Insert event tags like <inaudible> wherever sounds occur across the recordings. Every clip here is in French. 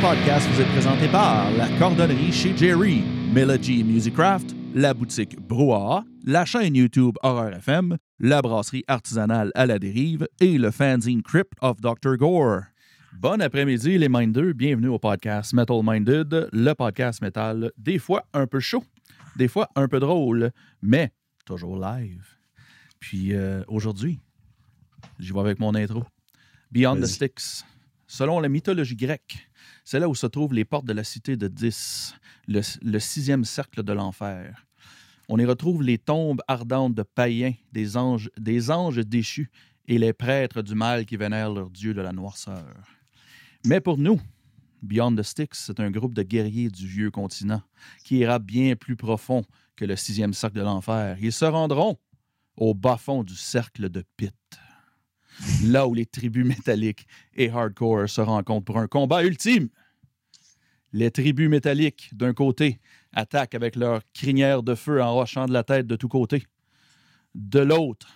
Podcast vous est présenté par la cordonnerie chez Jerry, Melody Musicraft, la boutique Brouhaha, la chaîne YouTube Horror FM, la brasserie artisanale à la dérive et le fanzine Crypt of Dr. Gore. Bon après-midi les Minders, bienvenue au podcast Metal Minded, le podcast metal, des fois un peu chaud, des fois un peu drôle, mais toujours live. Puis euh, aujourd'hui, j'y vais avec mon intro. Beyond the. Sticks. Selon la mythologie grecque, c'est là où se trouvent les portes de la cité de Dis, le, le sixième cercle de l'enfer. On y retrouve les tombes ardentes de païens, des anges, déchus et les prêtres du mal qui vénèrent leur dieu de la noirceur. Mais pour nous, Beyond the Sticks, c'est un groupe de guerriers du vieux continent qui ira bien plus profond que le sixième cercle de l'enfer. Ils se rendront au bas-fond du cercle de Pit, là où les tribus métalliques et hardcore se rencontrent pour un combat ultime. Les tribus métalliques, d'un côté, attaquent avec leur crinière de feu en rochant de la tête de tous côtés. De l'autre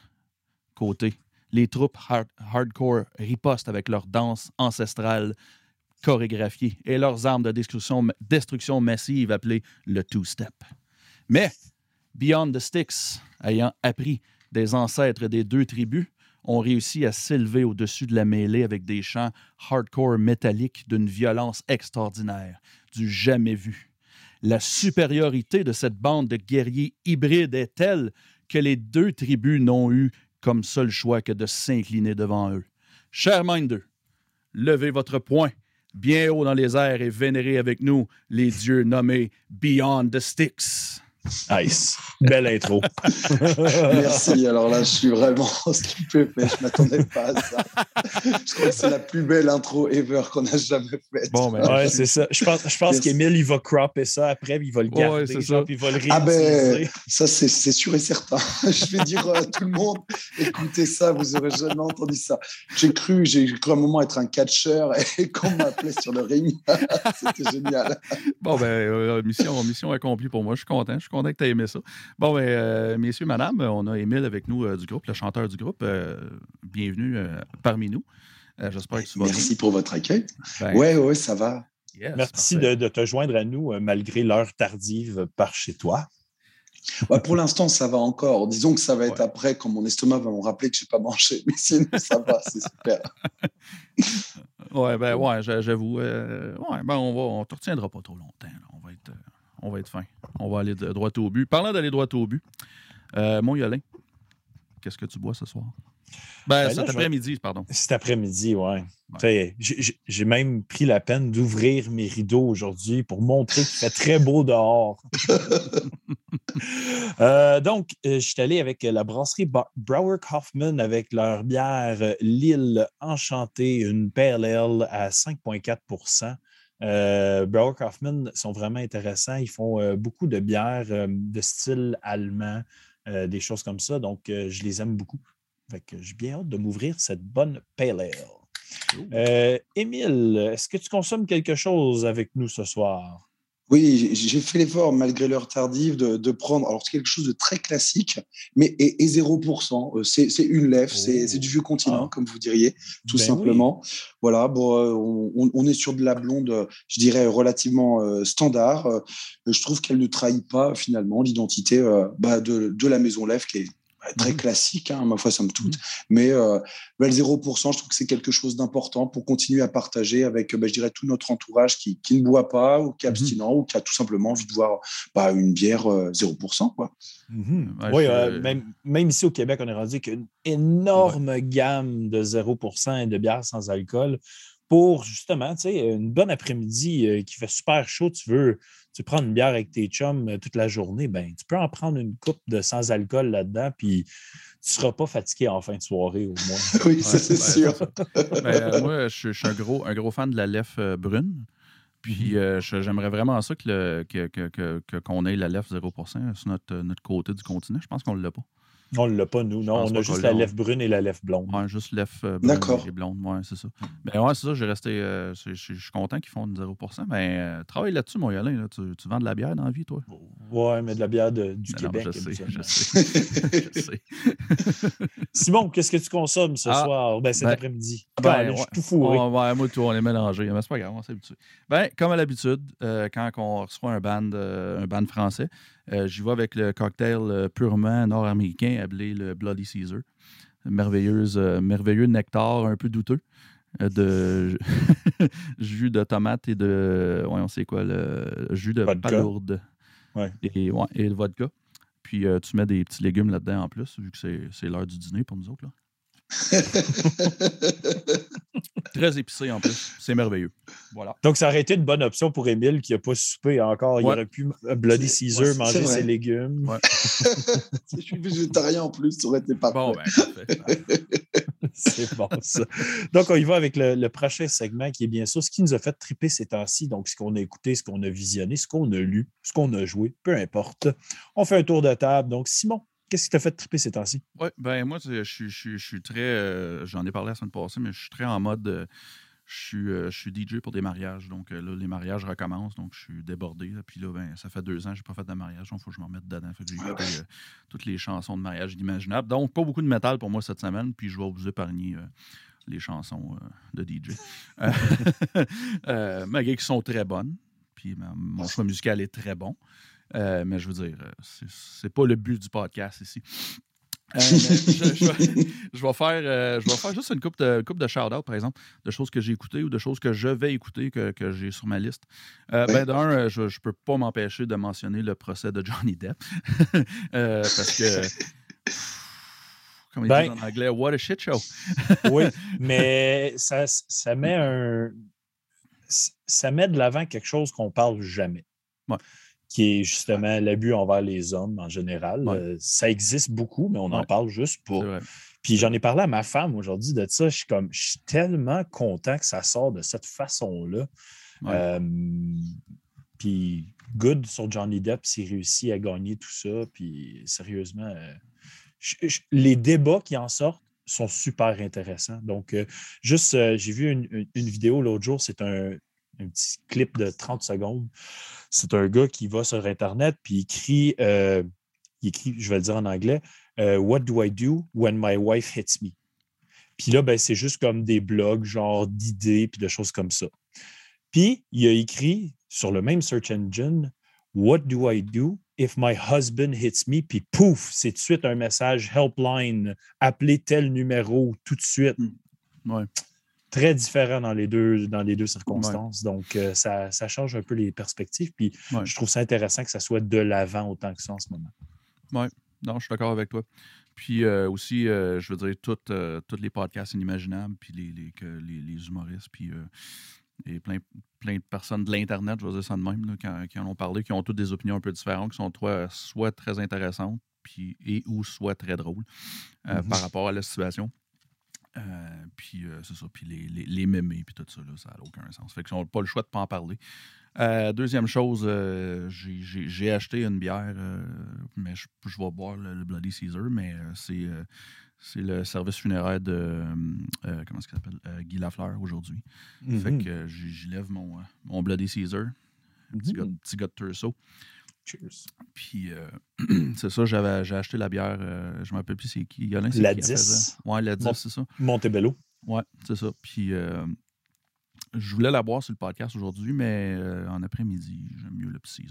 côté, les troupes hard- hardcore ripostent avec leur danse ancestrale chorégraphiée et leurs armes de destruction, destruction massive appelées le two-step. Mais Beyond the Sticks, ayant appris des ancêtres des deux tribus, ont réussi à s'élever au-dessus de la mêlée avec des chants hardcore métalliques d'une violence extraordinaire, du jamais vu. La supériorité de cette bande de guerriers hybrides est telle que les deux tribus n'ont eu comme seul choix que de s'incliner devant eux. Chers Minders, levez votre poing bien haut dans les airs et vénérez avec nous les dieux nommés Beyond the Sticks. Nice. Belle intro. <laughs> Merci. Alors là, je suis vraiment <laughs> stupéfait. Je m'attendais pas à ça. Je crois que c'est la plus belle intro ever qu'on a jamais faite. Bon, ben, Ouais, c'est ça. Je pense, je pense Yes. qu'Émile, il va cropper ça après, puis il va le Ouais, garder, c'est genre, ça. puis il va le Ah ben, réutiliser. ça c'est sûr et certain. <laughs> Je vais dire à tout le monde, écoutez ça, vous aurez jamais entendu ça. J'ai cru, j'ai cru à un moment être un catcheur et qu'on m'appelait sur le ring. C'était génial. Bon, ben, euh, mission, mission accomplie pour moi. Je suis content. Je suis content que tu aies aimé ça. Bon, ben, euh, messieurs, madame, on a Émile avec nous euh, du groupe, le chanteur du groupe. Euh, bienvenue euh, parmi nous. Euh, J'espère que tu vas Merci pour votre accueil. bien. Ben, Ouais, ouais, ça va. yes, Merci de, de te joindre à nous euh, malgré l'heure tardive par chez toi. Ouais, pour l'instant, ça va encore. Disons que ça va être Ouais. après quand mon estomac va me rappeler que j'ai pas mangé. Mais sinon, ça va, c'est super. <laughs> Ouais, ben, ouais, j'a- j'avoue. euh, ouais, ben, on va, on te retiendra pas trop longtemps. là. On va être, euh, on va être fin. On va aller de- droit au but. Parlant d'aller droit au but, euh, mon Yolin, qu'est-ce que tu bois ce soir? Ben, Ben cet après-midi, pardon. Cet après-midi, ouais. Tu sais, j'ai- même pris la peine d'ouvrir mes rideaux aujourd'hui pour montrer qu'il fait très beau dehors. <laughs> Euh, donc, euh, je suis allé avec la brasserie Brower Hoffman avec leur bière Lille Enchantée, une pale ale à 5,4 euh, Brower Hoffman sont vraiment intéressants. Ils font euh, beaucoup de bières euh, de style allemand, euh, des choses comme ça. Donc, je les aime beaucoup. Fait que j'ai bien hâte de m'ouvrir cette bonne pale ale. Émile, est-ce que tu consommes quelque chose avec nous ce soir? Oui, j'ai- fait l'effort, malgré l'heure tardive, de, de prendre alors, quelque chose de très classique, mais et, et 0%. Euh, C'est une lèvre, c'est Oh. c'est du vieux continent, Ah. comme vous diriez, tout Ben simplement. Voilà, bon, euh, on, est sur de la blonde, euh, je dirais, relativement euh, standard. Je trouve qu'elle ne trahit pas, finalement, l'identité euh, bah, de, de la maison lèvre, qui est très Mhm. classique, hein, ma foi, somme toute. Mais euh, bah, le 0%, je trouve que c'est quelque chose d'important pour continuer à partager avec, bah, je dirais, tout notre entourage qui, qui ne boit pas ou qui est Mhm. abstinent ou qui a tout simplement envie de voir bah, une bière euh, 0%. Quoi. Mhm. Ouais, oui, je- euh, même, même ici au Québec, on est rendu qu'une énorme gamme de 0% et de bières sans alcool pour justement, tu sais, une bonne après-midi euh, qui fait super chaud, tu veux, tu prends une bière avec tes chums euh, toute la journée, ben, tu peux en prendre une coupe de sans alcool là-dedans, puis tu ne seras pas fatigué en fin de soirée au moins. <laughs> oui, Ouais, c'est ouais, sûr. <laughs> Ben, euh, moi, je, je suis un gros, un gros fan de la lef euh, brune. Puis euh, je- j'aimerais vraiment ça que le- que- que- que- que- qu'on ait la lef 0% sur notre, notre côté du continent. Je pense qu'on ne l'a pas. On ne l'a pas, nous. Non, on a juste la lèvre brune et la lèvre blonde. Ouais, juste lef euh, brune et blonde. Ouais, c'est ça. Ben ouais, c'est ça. J'ai resté. euh, je suis content qu'ils font une 0%. Mais euh, travaille là-dessus, mon Yolin. Là. Tu, tu vends de la bière dans la vie, toi? Ouais, mais de la bière de, du non, Québec. je sais, je sais. <laughs> je sais. <laughs> Simon, qu'est-ce que tu consommes ce Ah, soir? Ben, cet ben, après-midi. ben, je suis tout fourré. On, ouais, moi, tout, on est mélangés. Mais c'est pas grave, on s'est habitué. Ben, comme à l'habitude, euh, quand on reçoit un band, euh, un band français, euh, j'y vais avec le cocktail euh, purement nord-américain appelé le Bloody Caesar. Merveilleuse, euh, merveilleux nectar un peu douteux de <laughs> jus de tomate et de. Ouais, on sait quoi, le jus de Vodka. palourde. Ouais. Et, ouais, et le vodka. Puis euh, tu mets des petits légumes là-dedans en plus, vu que c'est c'est l'heure du dîner pour nous autres. Là. <laughs> Très épicé en plus. C'est merveilleux. Voilà. Donc, ça aurait été une bonne option pour Émile qui n'a pas soupé encore. Il aurait pu Bloody Caesar, ouais, manger ses légumes. Ouais. <laughs> si je suis végétarien en plus, ça aurait été parfait. Bon, ben, parfait. <laughs> C'est bon, ça. Donc, on y va avec le, le prochain segment qui est bien sûr ce qui nous a fait triper ces temps-ci. Donc, ce qu'on a écouté, ce qu'on a visionné, ce qu'on a lu, ce qu'on a joué, peu importe. On fait un tour de table. Donc, Simon, qu'est-ce qui t'a fait triper ces temps-ci? Oui, ben moi, je suis- je suis- je suis très. euh, J'en ai parlé la semaine passée, mais je suis très en mode. euh, je suis, euh, je suis DJ pour des mariages. Donc euh, là, les mariages recommencent. Donc je suis débordé. là. Puis là, ben, ça fait deux ans que je n'ai pas fait de mariage. Donc il faut que je me remette dedans. Fait que j'ai écouté euh, toutes les chansons de mariage inimaginables. Donc pas beaucoup de métal pour moi cette semaine. Puis je vais vous épargner euh, les chansons euh, de DJ. Euh, <laughs> euh, malgré qu'elles sont très bonnes. Puis ma- mon choix musical est très bon. Euh, mais je veux dire, euh, c'est- pas le but du podcast ici. Euh, je, je vais, <laughs> je vais faire, euh, je vais faire juste une coupe de, coupe de shout-out, par exemple, de choses que j'ai écoutées ou de choses que je vais écouter, que, que j'ai sur ma liste. Euh, Oui. Ben, d'un, je ne peux pas m'empêcher de mentionner le procès de Johnny Depp. <laughs> Parce que, comme ils Ben- disent en anglais, what a shit show. <laughs> Oui, mais ça, ça met un. Ça met de l'avant quelque chose qu'on parle jamais. Ouais. Qui est justement l'abus envers les hommes en général. Ouais. Euh, ça existe beaucoup, mais on Ouais. parle juste vrai. Puis j'en ai parlé à ma femme aujourd'hui de ça. Je suis comme, je suis tellement content que ça sort de cette façon-là. Euh, puis good sur Johnny Depp s'il réussit à gagner tout ça. Puis sérieusement, euh, je- je- les débats qui en sortent sont super intéressants. Donc, euh, juste, euh, j'ai vu une, une- une vidéo l'autre jour, c'est un, un petit clip de 30 secondes. C'est un gars qui va sur Internet puis il écrit, euh, il écrit, je vais le dire en anglais, euh, What do I do when my wife hits me? Puis là, ben, c'est juste comme des blogs, genre d'idées, puis de choses comme ça. Puis, il a écrit sur le même search engine, What do I do if my husband hits me? Puis pouf, c'est tout de suite un message helpline, appelez tel numéro tout de suite. Ouais. Très différent dans les deux, dans les deux circonstances. Donc, euh, ça, ça change un peu les perspectives. Puis, Ouais. je trouve ça intéressant que ça soit de l'avant autant que ça en ce moment. Non, je suis d'accord avec toi. Puis euh, aussi, euh, je veux dire, euh, tous les podcasts inimaginables, puis les, les, les, les humoristes, puis euh, et plein, plein de personnes de l'Internet, je veux dire ça de même, là, qui, qui en ont parlé, qui ont toutes des opinions un peu différentes, qui sont toi, soit très intéressantes, puis, et ou soit très drôles Mhm. par rapport à la situation. Euh, puis euh, c'est ça, puis les, les, les mémés, puis tout ça, là, ça n'a aucun sens. Fait qu'ils n'ont pas le choix de pas en parler. Euh, deuxième chose, j'ai- acheté une bière, mais je, je vais boire le, le Bloody Caesar, mais c'est le service funéraire de, comment est-ce qu'il s'appelle, Guy Lafleur aujourd'hui. Fait Mhm. que j'y lève mon, mon Bloody Caesar, un petit, gars, Mhm. petit gars de Turso. Cheers. Puis euh, <clears throat> c'est ça, j'avais j'ai acheté la bière, euh, je ne me rappelle plus c'est qui. Yolin, c'est La qui elle 10. faisait? Ouais, la 10, Bon. c'est ça. Montebello. Ouais, c'est ça. Puis euh, je voulais la boire sur le podcast aujourd'hui, mais euh, en après-midi, j'aime mieux le petit.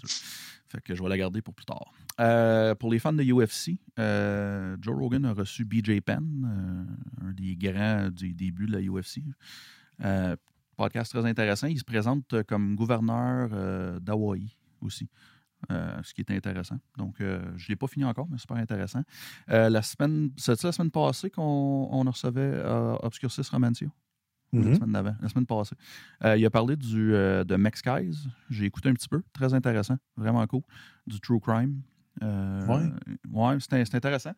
Fait que je vais la garder pour plus tard. Euh, pour les fans de UFC, euh, Joe Rogan a reçu BJ Penn, euh, un des grands du début de la UFC. Euh, podcast très intéressant. Il se présente comme gouverneur euh, d'Hawaï aussi. Euh, ce qui est intéressant. Donc, euh, je ne l'ai pas fini encore, mais super intéressant. Euh, la semaine, c'est la semaine passée qu'on on recevait euh, Obscurcis Romantio? Ou La Mhm. semaine d'avant, la semaine passée. Il a parlé du, de Max Guys. J'ai écouté un petit peu. Très intéressant. Vraiment cool. Du True Crime. Ouais. Ouais, c'était c'était intéressant.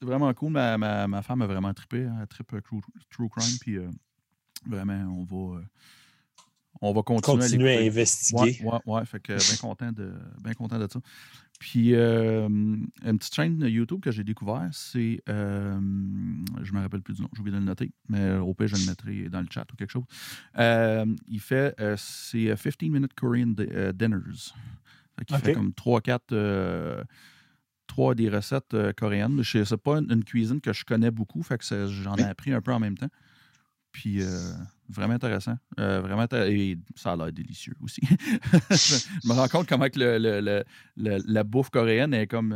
C'est vraiment cool. Ma, ma, ma femme a vraiment trippé. Elle trippe True, True Crime. Puis vraiment, on va, on va continuer, Continuer à investiguer. Ouais, ouais, ouais. Fait que bien content, de, bien content de ça. Puis, euh, une petite chaîne YouTube que j'ai découvert, c'est. euh, je me rappelle plus du nom, j'ai oublié de le noter, mais au pire, je le mettrai dans le chat ou quelque chose. Euh, il fait. euh, c'est euh, 15 Minute Korean Di- Dinners. Il fait comme 3-4 trois des recettes coréennes. Ce n'est pas une, cuisine que je connais beaucoup, fait que j'en ai appris un peu en même temps. Puis vraiment intéressant. vraiment et ça a l'air délicieux aussi. <laughs> je me rends compte comment que le, la bouffe coréenne est comme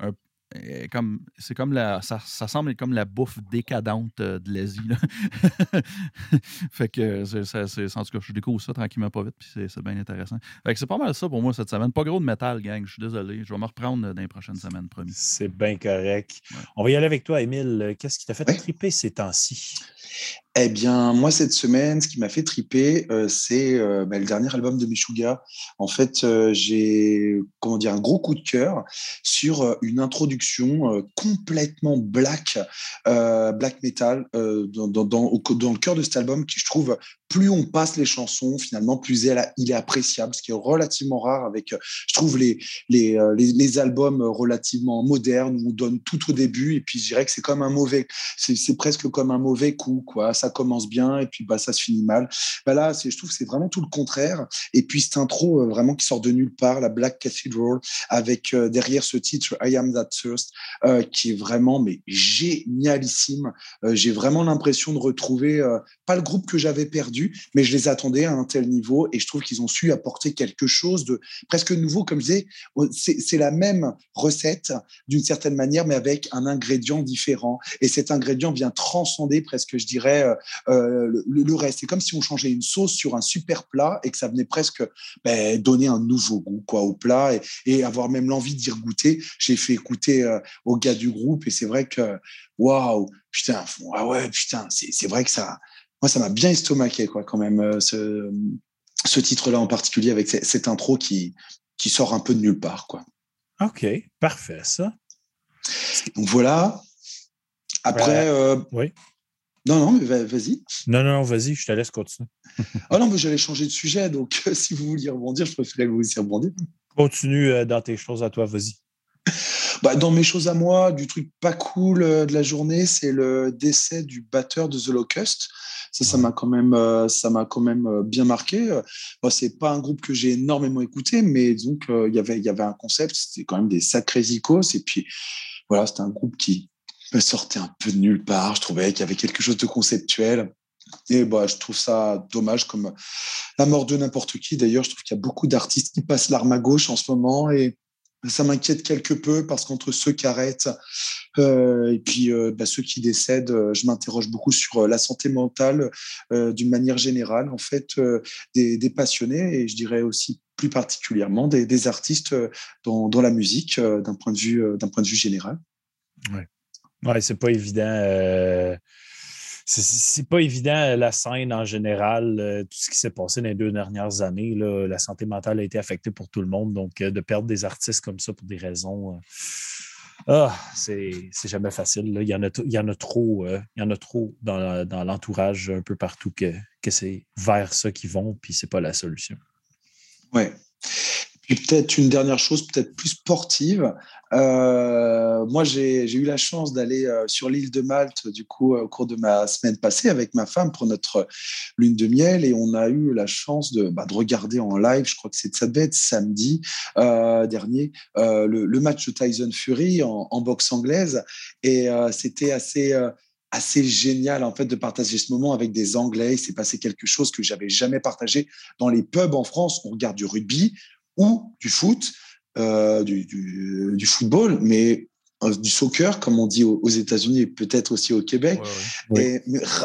un, comme c'est comme la ça, ça, semble comme la bouffe décadente euh, de l'Asie <laughs> fait que c'est, en tout cas je découvre ça tranquillement pas vite puis c'est, bien intéressant. Fait que c'est pas mal ça pour moi cette semaine. Pas gros de métal gang je suis désolé. Je vais me reprendre euh, dans les prochaines semaines promis. C'est bien correct. On va y aller avec toi Émile. Qu'est-ce qui t'a fait triper ces temps-ci? Eh bien, moi, cette semaine, ce qui m'a fait triper, euh, c'est euh, bah, le dernier album de Meshuga. En fait, euh, j'ai comment dire un gros coup de cœur sur une introduction complètement black, black metal dans, le cœur de cet album qui, je trouve, plus on passe les chansons, finalement, plus il est appréciable, ce qui est relativement rare avec, je trouve, les, les, les, albums relativement modernes où on donne tout au début et puis je dirais que c'est comme un mauvais, c'est presque comme un mauvais coup, quoi. Commence bien et puis bah, ça se finit mal. Bah là, je trouve que c'est vraiment tout le contraire. Et puis cette intro euh, vraiment qui sort de nulle part, la Black Cathedral, avec euh, derrière ce titre I Am That Thirst, euh, qui est vraiment mais génialissime. J'ai vraiment l'impression de retrouver pas le groupe que j'avais perdu, mais je les attendais à un tel niveau et je trouve qu'ils ont su apporter quelque chose de presque nouveau. Comme je disais, c'est la même recette d'une certaine manière, mais avec un ingrédient différent. Et cet ingrédient vient transcender presque, je dirais, euh, le, reste. C'est comme si on changeait une sauce sur un super plat et que ça venait presque ben, donner un nouveau goût quoi, au plat et, avoir même l'envie d'y goûter. J'ai fait écouter euh, aux gars du groupe et c'est vrai que, waouh, putain, ah ouais, putain, c'est vrai que ça, moi, ça m'a bien estomaqué, quoi, quand même, euh, ce, ce titre-là en particulier avec cette, intro qui, qui sort un peu de nulle part, quoi. OK, parfait, ça. Donc voilà. Après, oui. Non, non, mais vas-y. Non, non, vas-y, je te laisse continuer. ah non, mais j'allais changer de sujet, donc euh, si vous vouliez rebondir, je préférais que vous aussi rebondir. Continue euh, dans tes choses à toi, vas-y. Bah, dans mes choses à moi, du truc pas cool euh, de la journée, c'est le décès du batteur de The Locust. Ça, ça m'a quand même, ça m'a quand même bien marqué. Bon, c'est pas un groupe que j'ai énormément écouté, mais donc il y avait, il y avait un concept. C'était quand même des sacrés icos. Et puis voilà, c'était un groupe qui, me sortait un peu de nulle part. Je trouvais qu'il y avait quelque chose de conceptuel. Et bah, je trouve ça dommage comme la mort de n'importe qui. D'ailleurs, je trouve qu'il y a beaucoup d'artistes qui passent l'arme à gauche en ce moment et ça m'inquiète quelque peu parce qu'entre ceux qui arrêtent euh, et puis euh, bah, ceux qui décèdent, euh, je m'interroge beaucoup sur la santé mentale d'une manière générale, en fait, des, passionnés et je dirais aussi plus particulièrement des, artistes dans, la musique d'un point, de vue, d'un point de vue général. Ouais. Ouais, c'est pas évident. Euh, c'est pas évident euh, la scène en général, euh, tout ce qui s'est passé dans les deux dernières années. La santé mentale a été affectée pour tout le monde. Donc, de perdre des artistes comme ça pour des raisons. ah, c'est jamais facile. Il, y en a, trop, il y en a trop dans, l'entourage un peu partout que, que c'est vers ça qu'ils vont, puis c'est pas la solution. Ouais. Puis peut-être une dernière chose, peut-être plus sportive. Euh, moi, j'ai eu la chance d'aller euh, sur l'île de Malte, du coup, au cours de ma semaine passée avec ma femme pour notre lune de miel, et on a eu la chance de, bah, de regarder en live. Je crois que ça devait être samedi euh, dernier le, match de Tyson Fury en, en boxe anglaise, et c'était assez assez génial en fait de partager ce moment avec des Anglais. Il s'est passé quelque chose que j'avais jamais partagé dans les pubs en France. On regarde du rugby, ou du foot, euh, du, du, football, mais euh, du soccer, comme on dit aux, États-Unis et peut-être aussi au Québec, mais,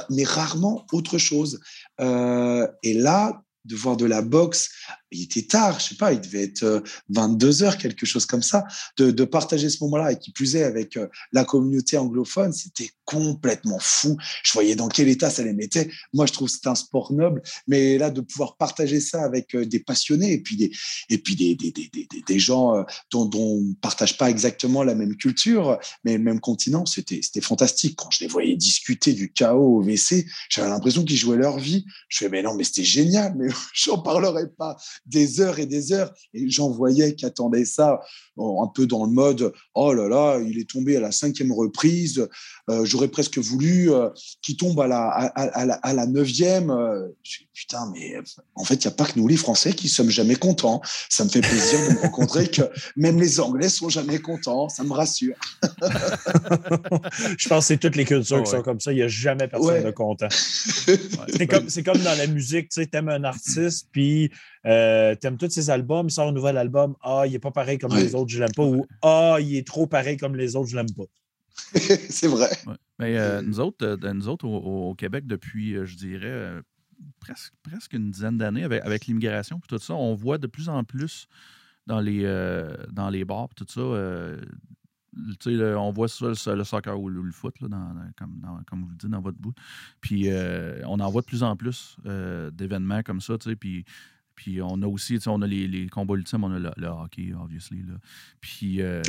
mais, rarement autre chose. Euh, et là, de voir de la boxe il était tard, je sais pas, il devait être 22 euh, heures, quelque chose comme ça, de, partager ce moment-là et qui plus est avec euh, la communauté anglophone, c'était complètement fou. Je voyais dans quel état ça les mettait. Moi, je trouve que c'est un sport noble, mais là, de pouvoir partager ça avec euh, des passionnés et puis des, et puis des, des, des, des gens dont, on ne partage pas exactement la même culture, mais le même continent, c'était fantastique. Quand je les voyais discuter du chaos au WC, j'avais l'impression qu'ils jouaient leur vie. Je fais, mais non, mais c'était génial, mais <laughs> j'en parlerai pas des heures et des heures. Et j'en voyais qui attendaient ça un peu dans le mode Oh là là, il est tombé à la cinquième reprise. Euh, j'aurais presque voulu euh, qu'il tombe à la, à, la, neuvième. Euh, putain, mais en fait, il n'y a pas que nous, les Français, qui sommes jamais contents. Ça me fait plaisir de me rencontrer que même les Anglais sont jamais contents. Ça me rassure. <laughs> Je pense que c'est toutes les cultures qui sont comme ça. Il n'y a jamais personne de content. <laughs> c'est comme, comme, dans la musique. Tu sais, aimes un artiste, puis euh, tu aimes tous ses albums, il sort un nouvel album. Ah, il n'est pas pareil comme les autres, je l'aime pas. Ou Ah, il est trop pareil comme les autres, je l'aime pas. <laughs> c'est vrai. Mais euh, nous autres, euh, nous autres au, Québec, depuis, je dirais, presque, presque une dizaine d'années, avec, avec l'immigration et tout ça, on voit de plus en plus dans les, dans les bars tout ça, on voit ça, le, soccer ou le, foot, comme, vous le dites dans votre bout. Puis on en voit de plus en plus d'événements comme ça, puis puis on a aussi, on a les, les, combats ultimes, on a le, hockey, obviously. Là. Puis, euh,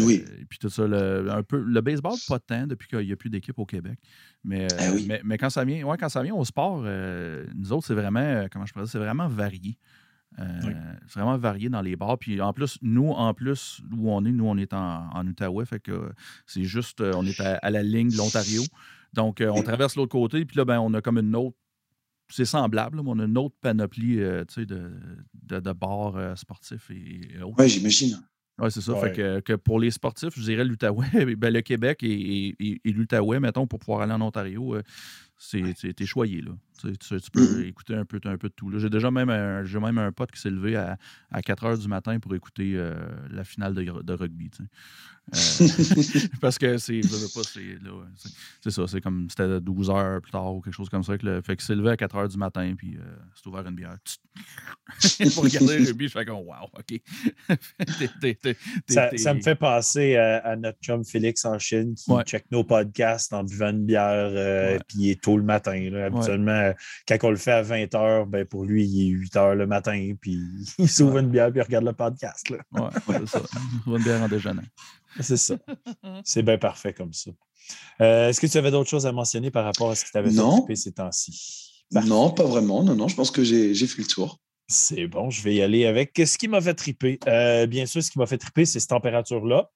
puis tout ça, le, un peu, le baseball, pas tant depuis qu'il n'y a plus d'équipe au Québec. Mais, ah mais, mais, quand, ça vient, ouais, quand ça vient au sport, euh, nous autres, c'est vraiment, euh, comment je pourrais dire, c'est vraiment varié. C'est vraiment varié dans les bars. Puis en plus, nous, en plus, où on est, nous, on est en, en Outaouais. Fait que c'est juste, on est à, la ligne de l'Ontario. Donc, on traverse l'autre côté. Puis là, ben, on a comme une autre c'est semblable, mais on a une autre panoplie euh, de, de, de, bars euh, sportifs et, Oui, j'imagine. Oui, c'est ça. Fait que, que, pour les sportifs, je dirais l'Outaouais, <laughs> ben, le Québec et, et, et l'Outaouais, mettons, pour pouvoir aller en Ontario, euh, c'est choyé. Là. Tu, peux mm-hmm. écouter un peu, un peu de tout. J'ai déjà même un, même un pote qui s'est levé à, à, 4 heures du matin pour écouter la finale de, de rugby. Euh, <laughs> parce que c'est c'est ça, c'est comme c'était 12 heures plus tard ou quelque chose comme ça. Que le, fait que c'est levé à 4 heures du matin, puis euh, c'est ouvert une bière. <laughs> pour regarder le rugby, je fais comme wow, OK. <laughs> ça, me fait penser à, notre chum Félix en Chine qui check nos podcasts en buvant une bière, euh, puis il est tôt le matin. Là. Habituellement, quand on le fait à 20 heures, ben pour lui, il est 8 heures le matin, puis <laughs> il s'ouvre une bière, puis il regarde le podcast. Là. ouais, c'est ça. une bière en déjeunant. C'est ça. <laughs> C'est bien parfait comme ça. Euh, est-ce que tu avais d'autres choses à mentionner par rapport à ce qui t'avait occupé ces temps-ci? Non, pas vraiment. Non, non, je pense que j'ai fait le tour. C'est bon, je vais y aller avec ce qui m'a fait triper. Euh, bien sûr, ce qui m'a fait triper, c'est cette température-là.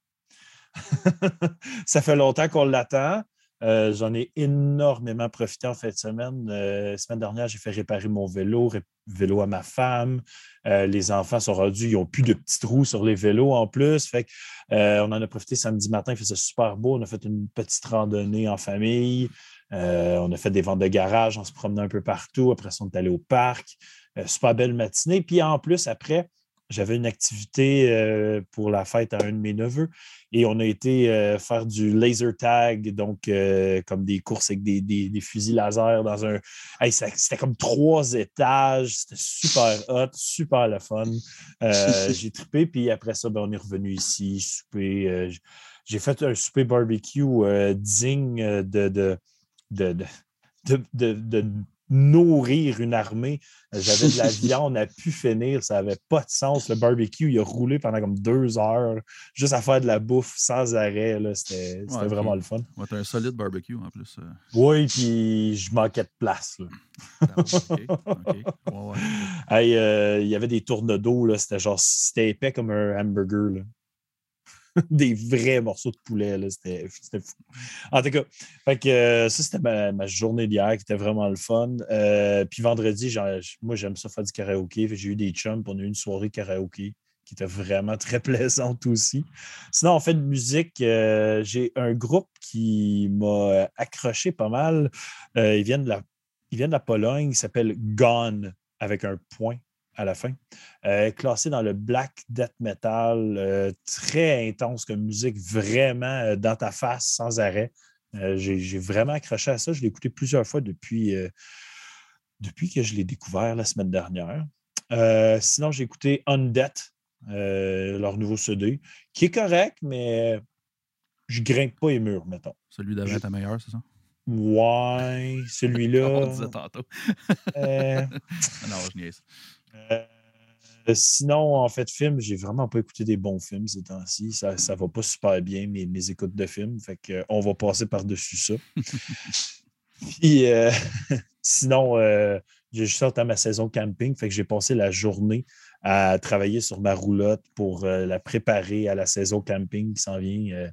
<laughs> ça fait longtemps qu'on l'attend. Euh, j'en ai énormément profité en fin de semaine. la semaine dernière, j'ai fait réparer mon vélo, vélo à ma femme. Euh, les enfants sont rendus, ils n'ont plus de petits trous sur les vélos en plus. Fait euh, on en a profité samedi matin, il faisait super beau. On a fait une petite randonnée en famille. Euh, on a fait des ventes de garage, on se promenait un peu partout. Après ça, on est allé au parc. super belle matinée. Puis en plus, après, j'avais une activité euh, pour la fête à un de mes neveux et on a été euh, faire du laser tag, donc euh, comme des courses avec des, fusils laser dans un. c'était comme trois étages, c'était super hot, super le fun. J'ai trippé, puis après ça, ben, on est revenu ici, souper. J'ai fait un souper barbecue digne de, de, de, de nourrir une armée. J'avais de la <laughs> viande à pu finir, ça n'avait pas de sens. Le barbecue, il a roulé pendant comme deux heures, juste à faire de la bouffe sans arrêt. C'était vraiment le fun. Ouais, un solide barbecue en plus. Euh. Oui, puis je manquais de place. Il y avait des tournes d'eau, c'était genre c'était épais comme un hamburger. Là. <laughs> des vrais morceaux de poulet. C'était fou. En tout cas, euh, ça, c'était ma, journée d'hier qui était vraiment le fun. Euh, puis vendredi, moi, j'aime ça faire du karaoké. J'ai eu des chums. On a eu une soirée karaoké qui était vraiment <laughs> très plaisante aussi. Sinon, en fait de musique, euh, j'ai un groupe qui m'a accroché pas mal. ils, viennent de la, ils viennent de la Pologne. Il s'appelle Gone avec un point à la fin. Euh, classé dans le black death metal, euh, très intense comme musique, vraiment euh, dans ta face sans arrêt. J'ai vraiment accroché à ça. Je l'ai écouté plusieurs fois depuis, depuis que je l'ai découvert la semaine dernière. sinon, j'ai écouté Undead, leur nouveau CD, qui est correct, mais je grimpe pas les murs, mettons. Celui d'avant est meilleur, c'est ça? Ouais, celui-là. <laughs> On disait tantôt. <laughs> non, je niaise. Euh, sinon, en fait, film, j'ai vraiment pas écouté des bons films ces temps-ci. Ça, ça va pas super bien, mes, mes écoutes de films. Fait que, on va passer par-dessus ça. <laughs> Puis, euh, <laughs> sinon, euh, j'ai sorti à ma saison camping. Fait que j'ai passé la journée à travailler sur ma roulotte pour la préparer à la saison camping qui s'en vient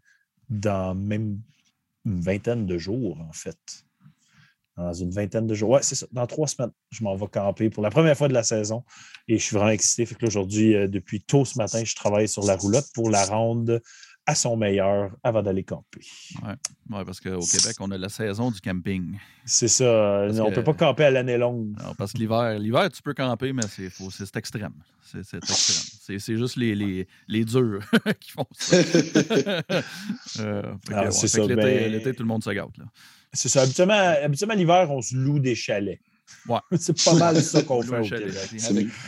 dans même une vingtaine de jours, en fait. Dans une vingtaine de jours. Ouais, c'est ça. Dans trois semaines, je m'en vais camper pour la première fois de la saison. Et je suis vraiment excité. Fait que aujourd'hui, depuis tôt ce matin, je travaille sur la roulotte pour la rendre à son meilleur avant d'aller camper. Oui, ouais, parce qu'au Québec, on a la saison du camping. C'est ça. on ne peut pas camper à l'année longue. Non, parce que l'hiver, l'hiver, tu peux camper, mais c'est, c'est extrême. C'est, extrême. <laughs> C'est, juste les, les, les durs <laughs> qui font ça. <laughs> euh, ah, c'est ça. L'été, ben l'été, tout le monde se gâte. Là. C'est ça. Habituellement, habituellement, l'hiver, on se loue des chalets. Ouais. <laughs> C'est pas mal ça qu'on <laughs> fait au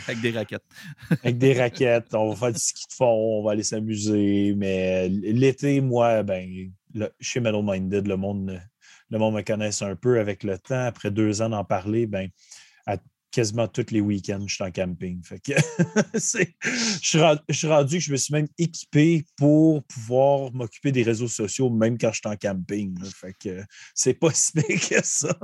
Avec, des raquettes. <laughs> avec des raquettes. On va faire du ski de fond, on va aller s'amuser. Mais l'été, moi, ben, chez Metal Minded, le monde, le monde me connaisse un peu avec le temps. Après deux ans d'en parler, ben, quasiment tous les week-ends, je suis en camping. Fait que <laughs> je, suis rendu, que je me suis même équipé pour pouvoir m'occuper des réseaux sociaux, même quand je suis en camping. Fait que c'est pas <laughs> si bien que ça.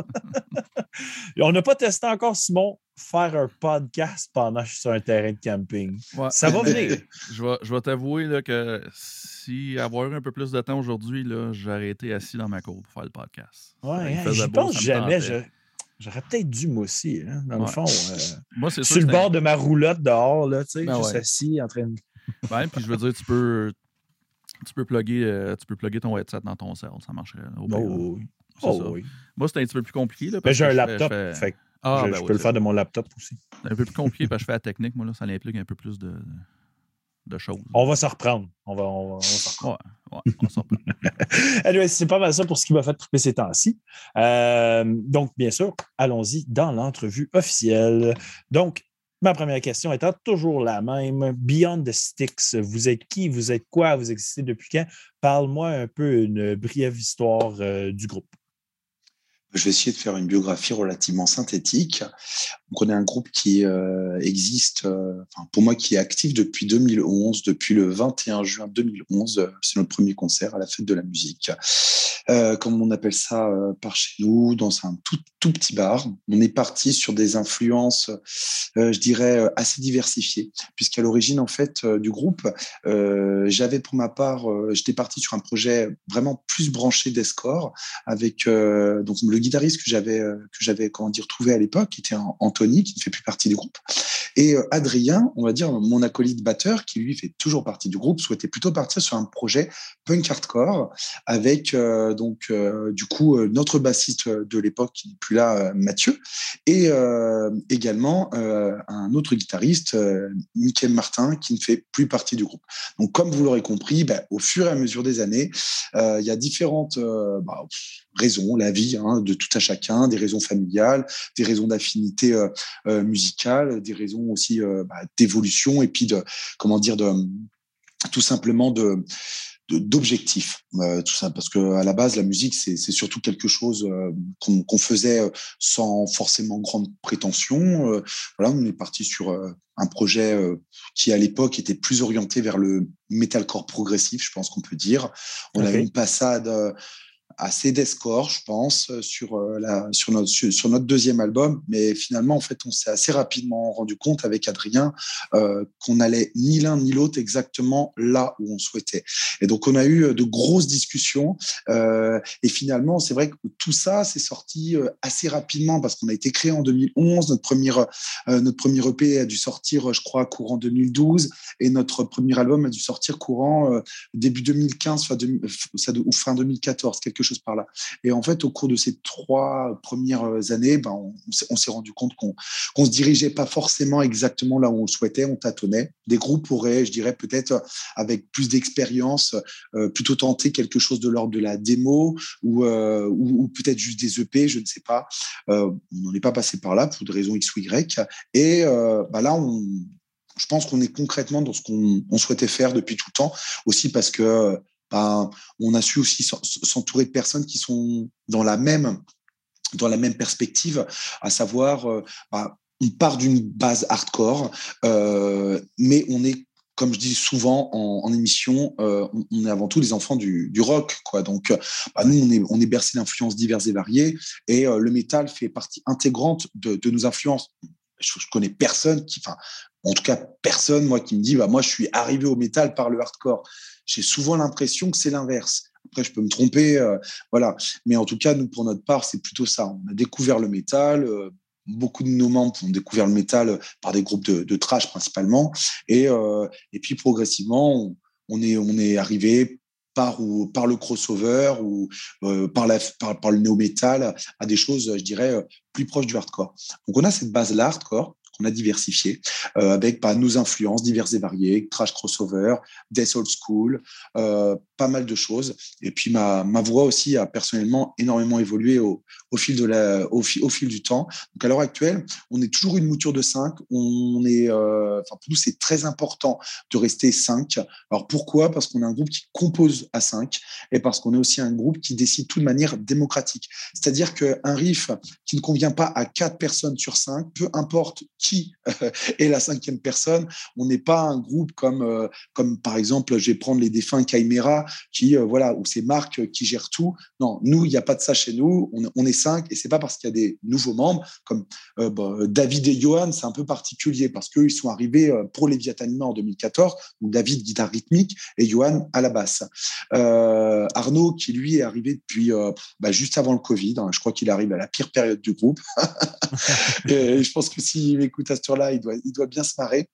on n'a pas testé encore, Simon, faire un podcast pendant que je suis sur un terrain de camping. Ça va venir. <laughs> je vais, je vais t'avouer que si avoir un peu plus de temps aujourd'hui, j'aurais été assis dans ma cour pour faire le podcast. Ouais, hein, je pense jamais. J'aurais peut-être dû, moi aussi, hein, dans le fond. <laughs> Euh, moi, c'est Sur le bord de ma roulotte dehors, là, tu sais, ben juste assis en train de. Ouais, <laughs> puis je veux dire, tu peux. Tu peux, plugger, euh, tu peux plugger ton headset dans ton cell, ça marcherait. Au oh, oui. Oh, oui. Moi, c'est un petit peu plus compliqué. Là, ben, j'ai un laptop. Fait... ah, je, ben peux le faire de mon laptop aussi. C'est un peu plus compliqué parce que je fais la technique. Moi, là, ça implique un peu plus de, de choses. On va se reprendre. On va, on Ouais, ouais, on s'en reprendre. <laughs> c'est pas mal ça pour ce qui m'a fait triper ces temps-ci. Euh, donc, bien sûr, allons-y dans l'entrevue officielle. Donc, ma première question étant toujours la même. Beyond the Sticks, vous êtes qui? Vous êtes quoi? Vous existez depuis quand? Parle-moi un peu une brève histoire euh, du groupe. Je vais essayer de faire une biographie relativement synthétique. On est un groupe qui euh, existe, euh, pour moi, qui est actif depuis 2011, depuis le 21 juin 2011. Euh, c'est notre premier concert à la fête de la musique. Comme on appelle ça par chez nous, dans un tout, tout petit bar. On est parti sur des influences, je dirais, assez diversifiées, puisqu'à l'origine, en fait, du groupe, j'avais pour ma part, j'étais parti sur un projet vraiment plus branché d'escore avec donc le guitariste que j'avais que j'avais comment dire trouvé à l'époque, qui était Anthony, qui ne fait plus partie du groupe, et euh, Adrien, on va dire mon acolyte batteur, qui lui fait toujours partie du groupe, souhaitait plutôt partir sur un projet punk hardcore avec euh, donc euh, du coup notre bassiste de l'époque qui n'est plus là, Mathieu, et également un autre guitariste, Michael Martin, qui ne fait plus partie du groupe. Donc comme vous l'aurez compris, ben, au fur et à mesure des années, il y a différentes bah, raisons, la vie hein, de tout à chacun, des raisons familiales, des raisons d'affinité euh, euh, musicale, des raisons aussi euh, bah, d'évolution et puis de comment dire de tout simplement de d'objectifs tout ça. Parce que à la base la musique c'est surtout quelque chose qu'on faisait sans forcément grande prétention. Voilà on est parti sur un projet qui à l'époque était plus orienté vers le metalcore progressif je pense qu'on peut dire. On a eu une passade assez d'escore, je pense, euh, sur, euh, sur, notre, sur, notre deuxième album. Mais finalement, en fait, on s'est assez rapidement rendu compte avec Adrien euh, qu'on allait ni l'un ni l'autre exactement là où on souhaitait. Et donc, on a eu de grosses discussions. Et finalement, c'est vrai que tout ça s'est sorti assez rapidement parce qu'on a été créé en 2011. Notre premier, notre premier EP a dû sortir, je crois, courant 2012. Et notre premier album a dû sortir courant début 2015, fin, ou fin 2014, quelque chose par là. Et en fait, au cours de ces trois premières années, ben, on, s'est rendu compte qu'on ne se dirigeait pas forcément exactement là où on souhaitait, on tâtonnait. Des groupes pourraient, je dirais, peut-être avec plus d'expérience, euh, plutôt tenter quelque chose de l'ordre de la démo ou, euh, peut-être juste des EP, je ne sais pas. Euh, on n'en est pas passé par là pour des raisons X ou Y. Et bah là, on, je pense qu'on est concrètement dans ce qu'on souhaitait faire depuis tout le temps, aussi parce que on a su aussi s'entourer de personnes qui sont dans la même, dans la même perspective, à savoir, euh, bah, on part d'une base hardcore, euh, mais on est comme je dis souvent en, émission, euh, on est avant tout les enfants du, rock, quoi. Donc, bah, nous, on est, on est bercé d'influences diverses et variées, et le métal fait partie intégrante de, nos influences. Je, je, connais personne qui, en tout cas personne, moi, qui me dit, bah, moi, je suis arrivé au métal par le hardcore. J'ai souvent l'impression que c'est l'inverse. Après, je peux me tromper, euh, voilà. Mais en tout cas, nous, pour notre part, c'est plutôt ça. On a découvert le métal. Euh, beaucoup de nos membres ont découvert le métal par des groupes de, de trash principalement. Et, euh, et puis, progressivement, on, est, on est arrivé par, par le crossover ou par, la, par, le néo-metal à des choses, je dirais, plus proches du hardcore. Donc, on a cette base-là, hardcore qu'on a diversifié euh, avec bah, nos influences diverses et variées, trash crossover, death old school, euh, pas mal de choses. Et puis ma, voix aussi a personnellement énormément évolué au, fil de la, au, au, fil du temps. Donc à l'heure actuelle, on est toujours une mouture de 5. On est, euh, pour nous c'est très important de rester 5. Alors pourquoi? Parce qu'on est un groupe qui compose à 5 et parce qu'on est aussi un groupe qui décide tout de manière démocratique. C'est-à-dire qu'un riff qui ne convient pas à 4 personnes sur 5, peu importe qui est la cinquième personne, on n'est pas un groupe comme, euh, comme par exemple, je vais prendre les défunts Chimera qui, euh, voilà, où c'est Marc qui gère tout. Non, nous, il n'y a pas de ça chez nous. On, est cinq et c'est pas parce qu'il y a des nouveaux membres comme euh, bah, David et Johan, c'est un peu particulier parce qu'eux, ils sont arrivés euh, pour les Viatanima en 2014, où David, guitare rythmique, et Johan à la basse. Arnaud, qui lui est arrivé depuis bah, juste avant le Covid, hein. je crois qu'il arrive à la pire période du groupe. <laughs> je pense que s'il m'écoute à ce tour-là, il doit, il doit bien se marrer.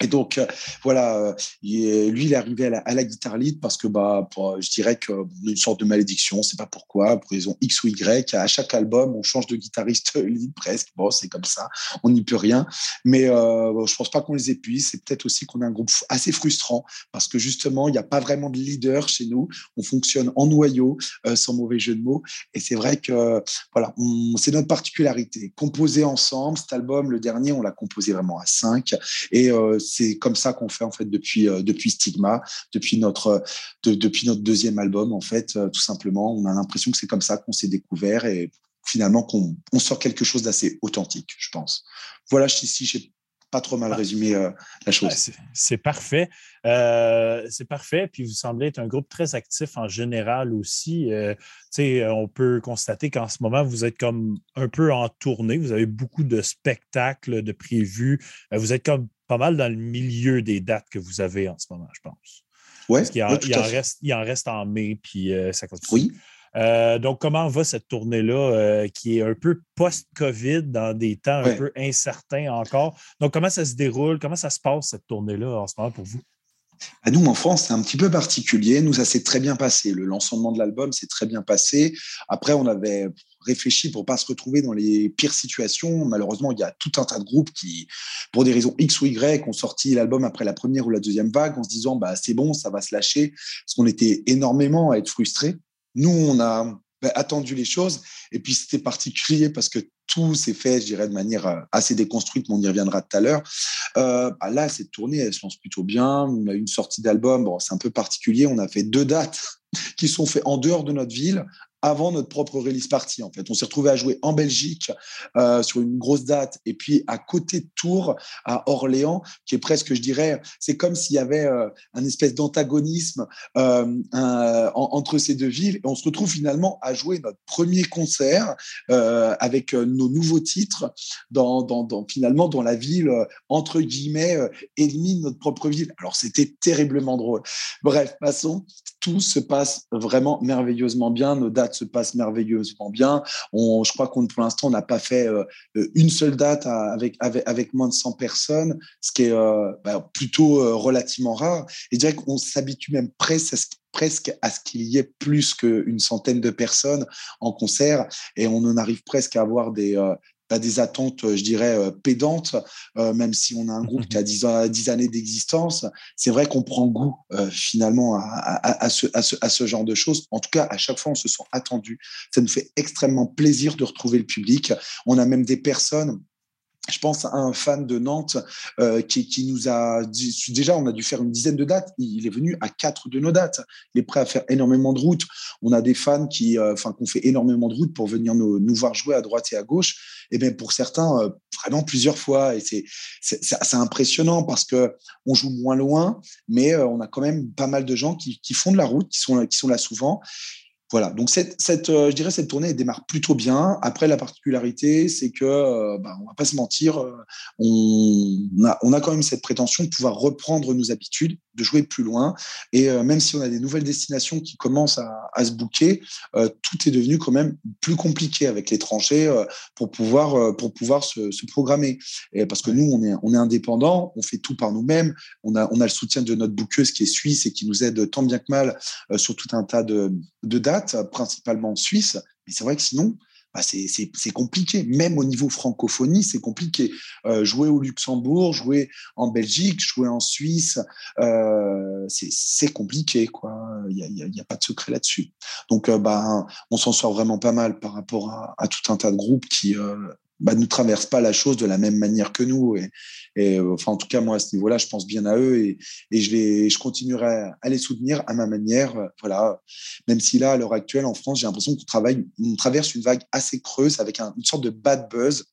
Et donc, euh, voilà, euh, lui, il est arrivé à la, guitare lead parce que, bah, je dirais que une sorte de malédiction, c'est pas pourquoi, pour raison X ou Y. À chaque album, on change de guitariste <laughs> lead presque. Bon, c'est comme ça, on n'y peut rien. Mais euh, je pense pas qu'on les épuise. C'est peut-être aussi qu'on est un groupe assez frustrant parce que justement, il n'y a pas vraiment de leader chez nous. On fonctionne en noyau, euh, sans mauvais jeu de mots. Et c'est vrai que, voilà, c'est notre particularité. Composer ensemble, cet album, le dernier, on l'a composé vraiment à cinq. Et c'est comme ça qu'on fait en fait depuis euh, depuis Stigma, depuis notre depuis notre deuxième album en fait, euh, tout simplement. On a l'impression que c'est comme ça qu'on s'est découvert et finalement qu'on on sort quelque chose d'assez authentique, je pense. Voilà, si j'ai pas trop mal résumé euh, la chose. c'est parfait. c'est parfait. Puis vous semblez être un groupe très actif en général aussi. on peut constater qu'en ce moment, vous êtes comme un peu en tournée. Vous avez beaucoup de spectacles de prévus. vous êtes comme pas mal dans le milieu des dates que vous avez en ce moment, je pense. Oui. il, en, reste, il en reste en mai, puis euh, ça continue. Oui. Euh, donc, comment va cette tournée-là euh, qui est un peu post-COVID dans des temps un peu incertains encore? Donc, comment ça se déroule? Comment ça se passe, cette tournée-là, en ce moment, pour vous? Bah, nous, en France, c'est un petit peu particulier. Nous, ça s'est très bien passé. Le lancement de l'album s'est très bien passé. Après, on avait réfléchi pour pas se retrouver dans les pires situations. Malheureusement, il y a tout un tas de groupes qui, pour des raisons X ou Y, ont sorti l'album après la première ou la deuxième vague en se disant, bah, c'est bon, ça va se lâcher. Parce qu'on était énormément à être frustrés. Nous, on a bah, attendu les choses. Et puis, c'était particulier parce que tout s'est fait, je dirais, de manière euh, assez déconstruite, mais on y reviendra tout à l'heure. Euh, bah là, cette tournée, elle se lance plutôt bien. On a une sortie d'album, bon, c'est un peu particulier. On a fait deux dates <laughs> qui sont faites en dehors de notre ville, avant notre propre release party. En fait, on s'est retrouvé à jouer en Belgique euh, sur une grosse date, et puis à côté de Tours, à Orléans, qui est presque, je dirais, c'est comme s'il y avait euh, un espèce d'antagonisme euh, entre ces deux villes. Et on se retrouve finalement à jouer notre premier concert euh, avec nos nouveaux titres dans, finalement dans la ville entre guillemets élimine notre propre ville. Alors c'était terriblement drôle. Bref, passons. Tout se passe vraiment merveilleusement bien. Nos dates se passe merveilleusement bien. On, je crois qu'on pour l'instant n'a pas fait euh, une seule date avec, avec, moins de 100 personnes, ce qui est euh, bah, plutôt euh, relativement rare. Et je dirais qu'on s'habitue même presque à ce presque à ce qu'il y ait plus qu'une centaine de personnes en concert et on en arrive presque à avoir des, des attentes, je dirais, euh, pédantes, euh, même si on a un groupe qui a 10, années d'existence. C'est vrai qu'on prend goût euh, finalement à, ce, à, ce, genre de choses. En tout cas, à chaque fois, on se sent attendu. Ça nous fait extrêmement plaisir de retrouver le public. On a même des personnes je pense à un fan de Nantes euh, qui, nous a déjà on a dû faire une dizaine de dates. Il est venu à quatre de nos dates. Il est prêt à faire énormément de routes. On a des fans qui euh, enfin qu'on fait énormément de routes pour venir nous, voir jouer à droite et à gauche. Et bien pour certains euh, vraiment plusieurs fois. Et c'est c'est impressionnant parce que on joue moins loin mais on a quand même pas mal de gens qui, font de la route qui sont là souvent voilà, donc cette, cette euh, je dirais cette tournée elle démarre plutôt bien. Après, la particularité, c'est que, euh, bah, on va pas se mentir, euh, on, a, on a quand même cette prétention de pouvoir reprendre nos habitudes, de jouer plus loin. Et même si on a des nouvelles destinations qui commencent à, à se bouquer, tout est devenu quand même plus compliqué avec l'étranger pour pouvoir, pour pouvoir se, se, programmer. Et parce que nous, on est, on est indépendant, on fait tout par nous-mêmes, on a, on a le soutien de notre bouqueuse qui est suisse et qui nous aide tant bien que mal sur tout un tas de, de dates principalement en Suisse. Mais c'est vrai que sinon, bah, c'est compliqué. Même au niveau francophonie, c'est compliqué. Euh, jouer au Luxembourg, jouer en Belgique, jouer en Suisse, euh, c'est compliqué. quoi. Il n'y a, pas de secret là-dessus. Donc, euh, bah, on s'en sort vraiment pas mal par rapport à, à, tout un tas de groupes qui, bah, ne traversent pas la chose de la même manière que nous. Et, enfin, en tout cas, moi, à ce niveau-là, je pense bien à eux et, et je, je continuerai à les soutenir à ma manière. Voilà. Même si là, à l'heure actuelle, en France, j'ai l'impression qu'on travaille, on traverse une vague assez creuse avec une sorte de bad buzz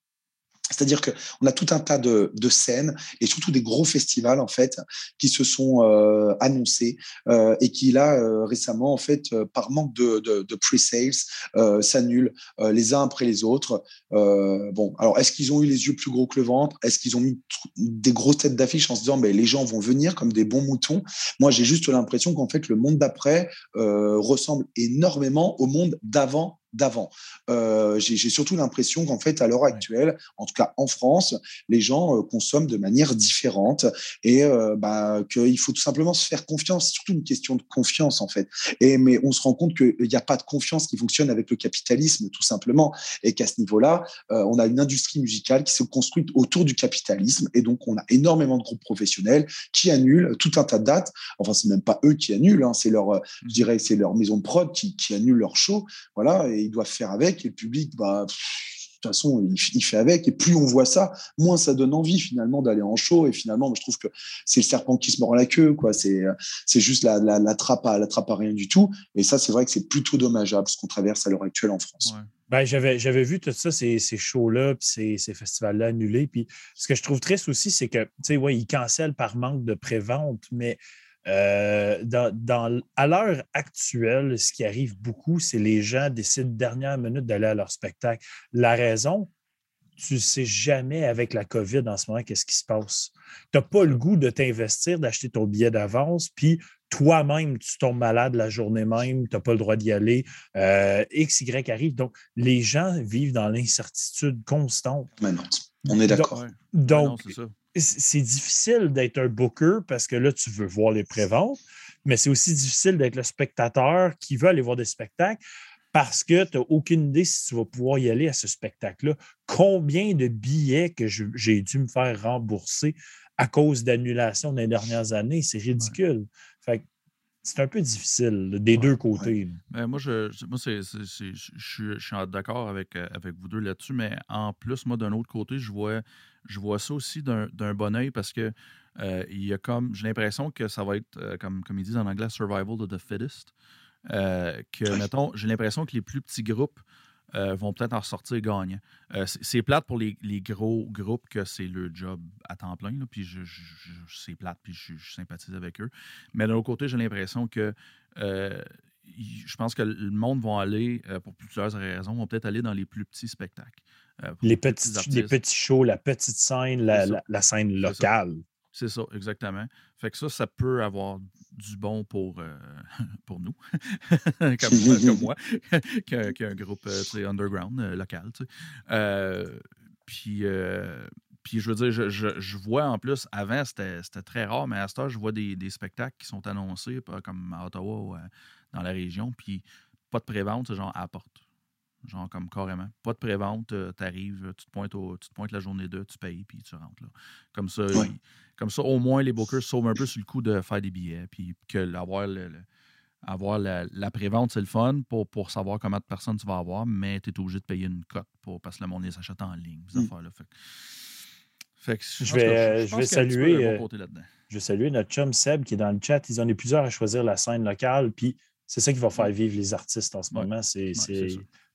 c'est-à-dire qu'on a tout un tas de, scènes et surtout des gros festivals en fait qui se sont euh, annoncés euh, et qui là euh, récemment en fait par manque de, de, pre-sales s'annulent les uns après les autres. bon, alors est-ce qu'ils ont eu les yeux plus gros que le ventre? Est-ce qu'ils ont mis des grosses têtes d'affiche en se disant ben, les gens vont venir comme des bons moutons? Moi j'ai juste l'impression qu'en fait le monde d'après ressemble énormément au monde d'avant d'avant. Euh, j'ai surtout l'impression qu'en fait, à l'heure actuelle, en tout cas en France, les gens euh, consomment de manière différente et euh, bah, qu'il faut tout simplement se faire confiance. C'est surtout une question de confiance en fait. Et mais on se rend compte qu'il n'y a pas de confiance qui fonctionne avec le capitalisme tout simplement et qu'à ce niveau-là, on a une industrie musicale qui se construit autour du capitalisme et donc on a énormément de groupes professionnels qui annulent tout un tas de dates. Enfin, c'est même pas eux qui annulent, hein, c'est leur, je mmh. dirais, c'est leur maison de prod qui, qui annule leur show. Voilà. Et ils doivent faire avec. Et le public, bah, de toute façon, il, fait avec. Et plus on voit ça, moins ça donne envie finalement d'aller en show. Et finalement, je trouve que c'est le serpent qui se mord la queue. Quoi. C'est, c'est juste la, la, trappe à, la à rien du tout. Et ça, c'est vrai que c'est plutôt dommageable ce qu'on traverse à l'heure actuelle en France. Ben, j'avais, j'avais vu tout ça, ces, ces shows-là, puis ces, ces festivals-là annulés. Puis ce que je trouve triste aussi, c'est que, tu sais, ouais, ils cancellent par manque de prévente, mais euh, dans, à l'heure actuelle, ce qui arrive beaucoup, c'est les gens décident dernière minute d'aller à leur spectacle. La raison, tu ne sais jamais avec la COVID en ce moment qu'est-ce qui se passe. Tu n'as pas le goût de t'investir, d'acheter ton billet d'avance, puis toi-même, tu tombes malade la journée même, tu n'as pas le droit d'y aller. Euh, X, Y arrive. Donc, les gens vivent dans l'incertitude constante. Maintenant, on est d'accord. Donc, c'est difficile d'être un booker parce que là, tu veux voir les préventes, mais c'est aussi difficile d'être le spectateur qui veut aller voir des spectacles parce que tu n'as aucune idée si tu vas pouvoir y aller à ce spectacle-là. Combien de billets que j'ai dû me faire rembourser à cause d'annulation des dernières années? C'est ridicule. Fait c'est un peu difficile des deux côtés. Moi, je, moi je, suis d'accord avec, euh, avec vous deux là-dessus, mais en plus, moi, d'un autre côté, je vois, je vois ça aussi d'un bon oeil parce que euh, il y a comme j'ai l'impression que ça va être, euh, comme, comme ils disent en anglais, survival of the fittest. que, mettons, j'ai l'impression que les plus petits groupes euh, vont peut-être en ressortir gagnants. Euh, c'est plate pour les, gros groupes que c'est leur job à temps plein, puis je, c'est plate, puis je, sympathise avec eux. Mais d'un autre côté, j'ai l'impression que euh, je pense que le monde va aller, pour plusieurs raisons, vont peut-être aller dans les plus petits spectacles. Les, petits, les petits shows, la petite scène, la scène locale. C'est ça, exactement. Fait que ça, ça peut avoir du bon pour, euh, <laughs> pour nous, <laughs> comme, <laughs> comme, moi, qu'un groupe euh, underground, euh, local. puis, puis je veux dire, je, je, vois en plus, avant, c'était très rare, mais à ce temps, je vois des, des, spectacles qui sont annoncés, comme à Ottawa ou dans la région, puis pas de prévente, c'est genre à la porte. Genre comme carrément. Pas de prévente, tu arrives, tu te, pointes tu te pointes la journée 2, tu payes, puis tu rentres là. Comme ça, comme ça, au moins, les bookers sauvent un peu sur le coup de faire des billets. Puis que avoir, le, avoir la, la prévente, c'est le fun pour, pour savoir combien de personnes tu vas avoir, mais tu es obligé de payer une cote pour, parce que le monde les achète en ligne. Ces mm. affaires-là. Fait, je, vais, je, vais saluer, euh, je vais saluer notre chum Seb qui est dans le chat. Ils en ont plusieurs à choisir la scène locale. Puis c'est ça qui va faire vivre les artistes en ce moment. C'est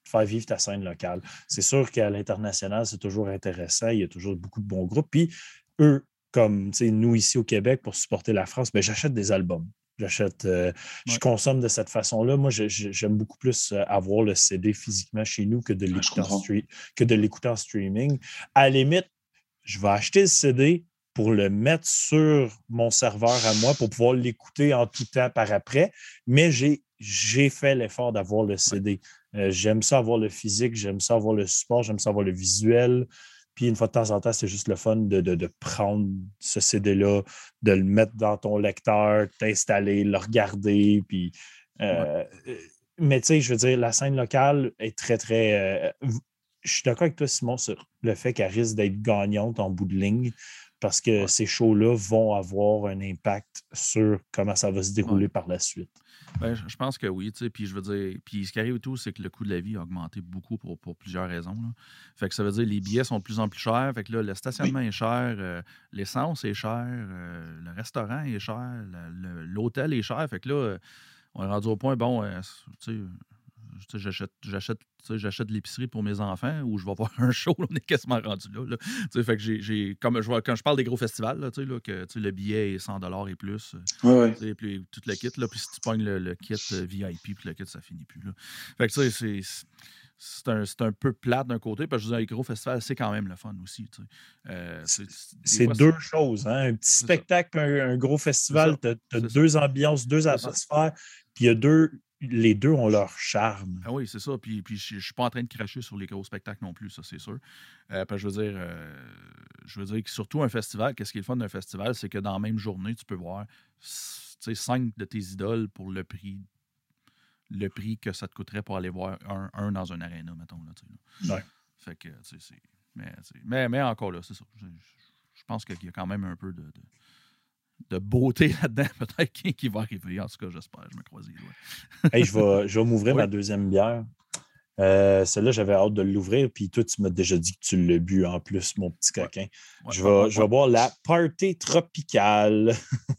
faire vivre ta scène locale. C'est sûr qu'à l'international, c'est toujours intéressant. Il y a toujours beaucoup de bons groupes. Puis eux, comme nous ici au Québec, pour supporter la France, ben, j'achète des albums. J'achète, euh, je consomme de cette façon-là. Moi, j'aime beaucoup plus euh, avoir le CD physiquement chez nous que de l'écouter en, streaming. À la limite, je vais acheter le CD pour le mettre sur mon serveur à moi pour pouvoir l'écouter en tout temps par après, mais j'ai fait l'effort d'avoir le CD. Euh, j'aime ça avoir le physique, j'aime ça avoir le support, j'aime ça avoir le visuel. Puis une fois de temps en temps, c'est juste le fun de, prendre ce CD-là, de le mettre dans ton lecteur, t'installer, le regarder. Puis, euh, Mais tu sais, je veux dire, la scène locale est très, très. Euh, je suis d'accord avec toi, Simon, sur le fait qu'elle risque d'être gagnante en bout de ligne parce que ces shows-là vont avoir un impact sur comment ça va se dérouler par la suite. Ben, je pense que oui, puis je veux dire, puis ce qui arrive tout, c'est que le coût de la vie a augmenté beaucoup pour, plusieurs raisons. Fait que ça veut dire que les billets sont de plus en plus chers, fait que là, le stationnement est cher, euh, l'essence est cher, euh, le restaurant est cher, l'hôtel est cher, fait que là, on est rendu au point, bon, euh, tu sais, j'achète, j'achète, l'épicerie pour mes enfants ou je vais voir <laughs> un show, on est quasiment rendu là. Fait que j'ai, comme je vois, quand je parle des gros festivals, là, là, que le billet est 100 et plus. Ouais, ouais. Puis tout le kit, là, puis si tu pognes le, kit euh, VIP, puis le kit, ça finit plus. Là. Fait que c'est. C'est un, un, peu plate d'un côté, parce que je dire, les gros festivals, c'est quand même le fun aussi. Euh, c'est deux choses. Hein? Un petit spectacle, un, un, gros festival, tu as, deux ambiances, deux atmosphères, puis il y a deux, les deux ont leur charme. Ah oui, c'est ça. Puis, puis je ne suis pas en train de cracher sur les gros spectacles non plus, ça, c'est sûr. Euh, je veux dire, euh, je veux dire que surtout un festival, qu'est-ce qui est le fun d'un festival, c'est que dans la même journée, tu peux voir cinq de tes idoles pour le prix le prix que ça te coûterait pour aller voir un, dans un aréna, mettons. Là, Fait que, mais, mais, encore là, c'est ça. Je, pense qu'il y a quand même un peu de de beauté <laughs> là-dedans, peut-être qui, va arriver. En tout cas, j'espère. Je me croise les <laughs> je vais, je vais m'ouvrir ma deuxième bière. Euh, celle-là, j'avais hâte de l'ouvrir, puis toi, tu m'as déjà dit que tu l'as bu en plus, mon petit coquin. je, vais, je vais boire la Party Tropicale.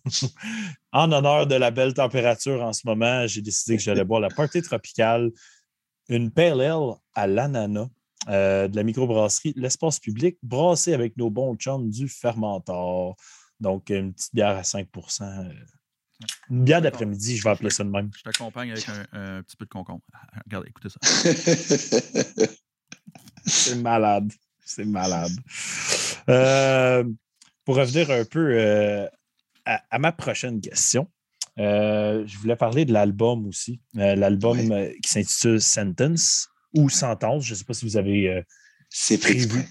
<laughs> en honneur de la belle température en ce moment, j'ai décidé que j'allais boire la Party Tropicale, une pale ale à l'ananas euh, de la microbrasserie L'Espace Public, brassée avec nos bons chums du Fermentor. Donc, une petite bière à 5% euh, Une bière d'après-midi, je vais appeler ça de même. Je t'accompagne avec <laughs> un, petit peu de concombre. Ah, regardez, écoutez ça. C'est malade. C'est malade. Euh, pour revenir un peu euh, à, ma prochaine question, je voulais parler de l'album aussi. l'album qui s'intitule Sentence ou Sentence. Je ne sais pas si vous avez. C'est prévu.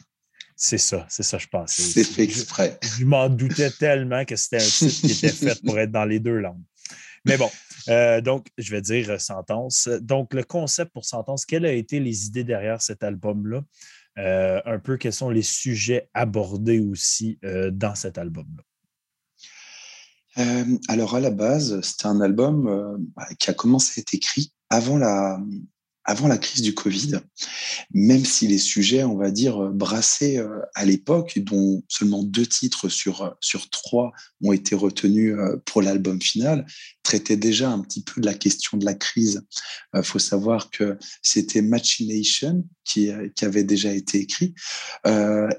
C'est ça, c'est ça, je pense. C'est fait exprès. Je, m'en doutais tellement que c'était un titre qui était fait pour être dans les deux langues. Mais bon, euh, donc, je vais dire euh, Sentence. Donc, le concept pour Sentence, quelles ont été les idées derrière cet album-là? Euh, un peu quels sont les sujets abordés aussi dans cet album-là? alors, à la base, c'était un album bah, qui a commencé à être écrit avant la, avant la crise du Covid, même si les sujets, on va dire, euh, brassés euh, à l'époque, dont seulement deux titres sur, euh, sur trois ont été retenus pour l'album final, traitaient déjà un petit peu de la question de la crise. Il faut savoir que c'était Machination qui, qui avait déjà été écrit,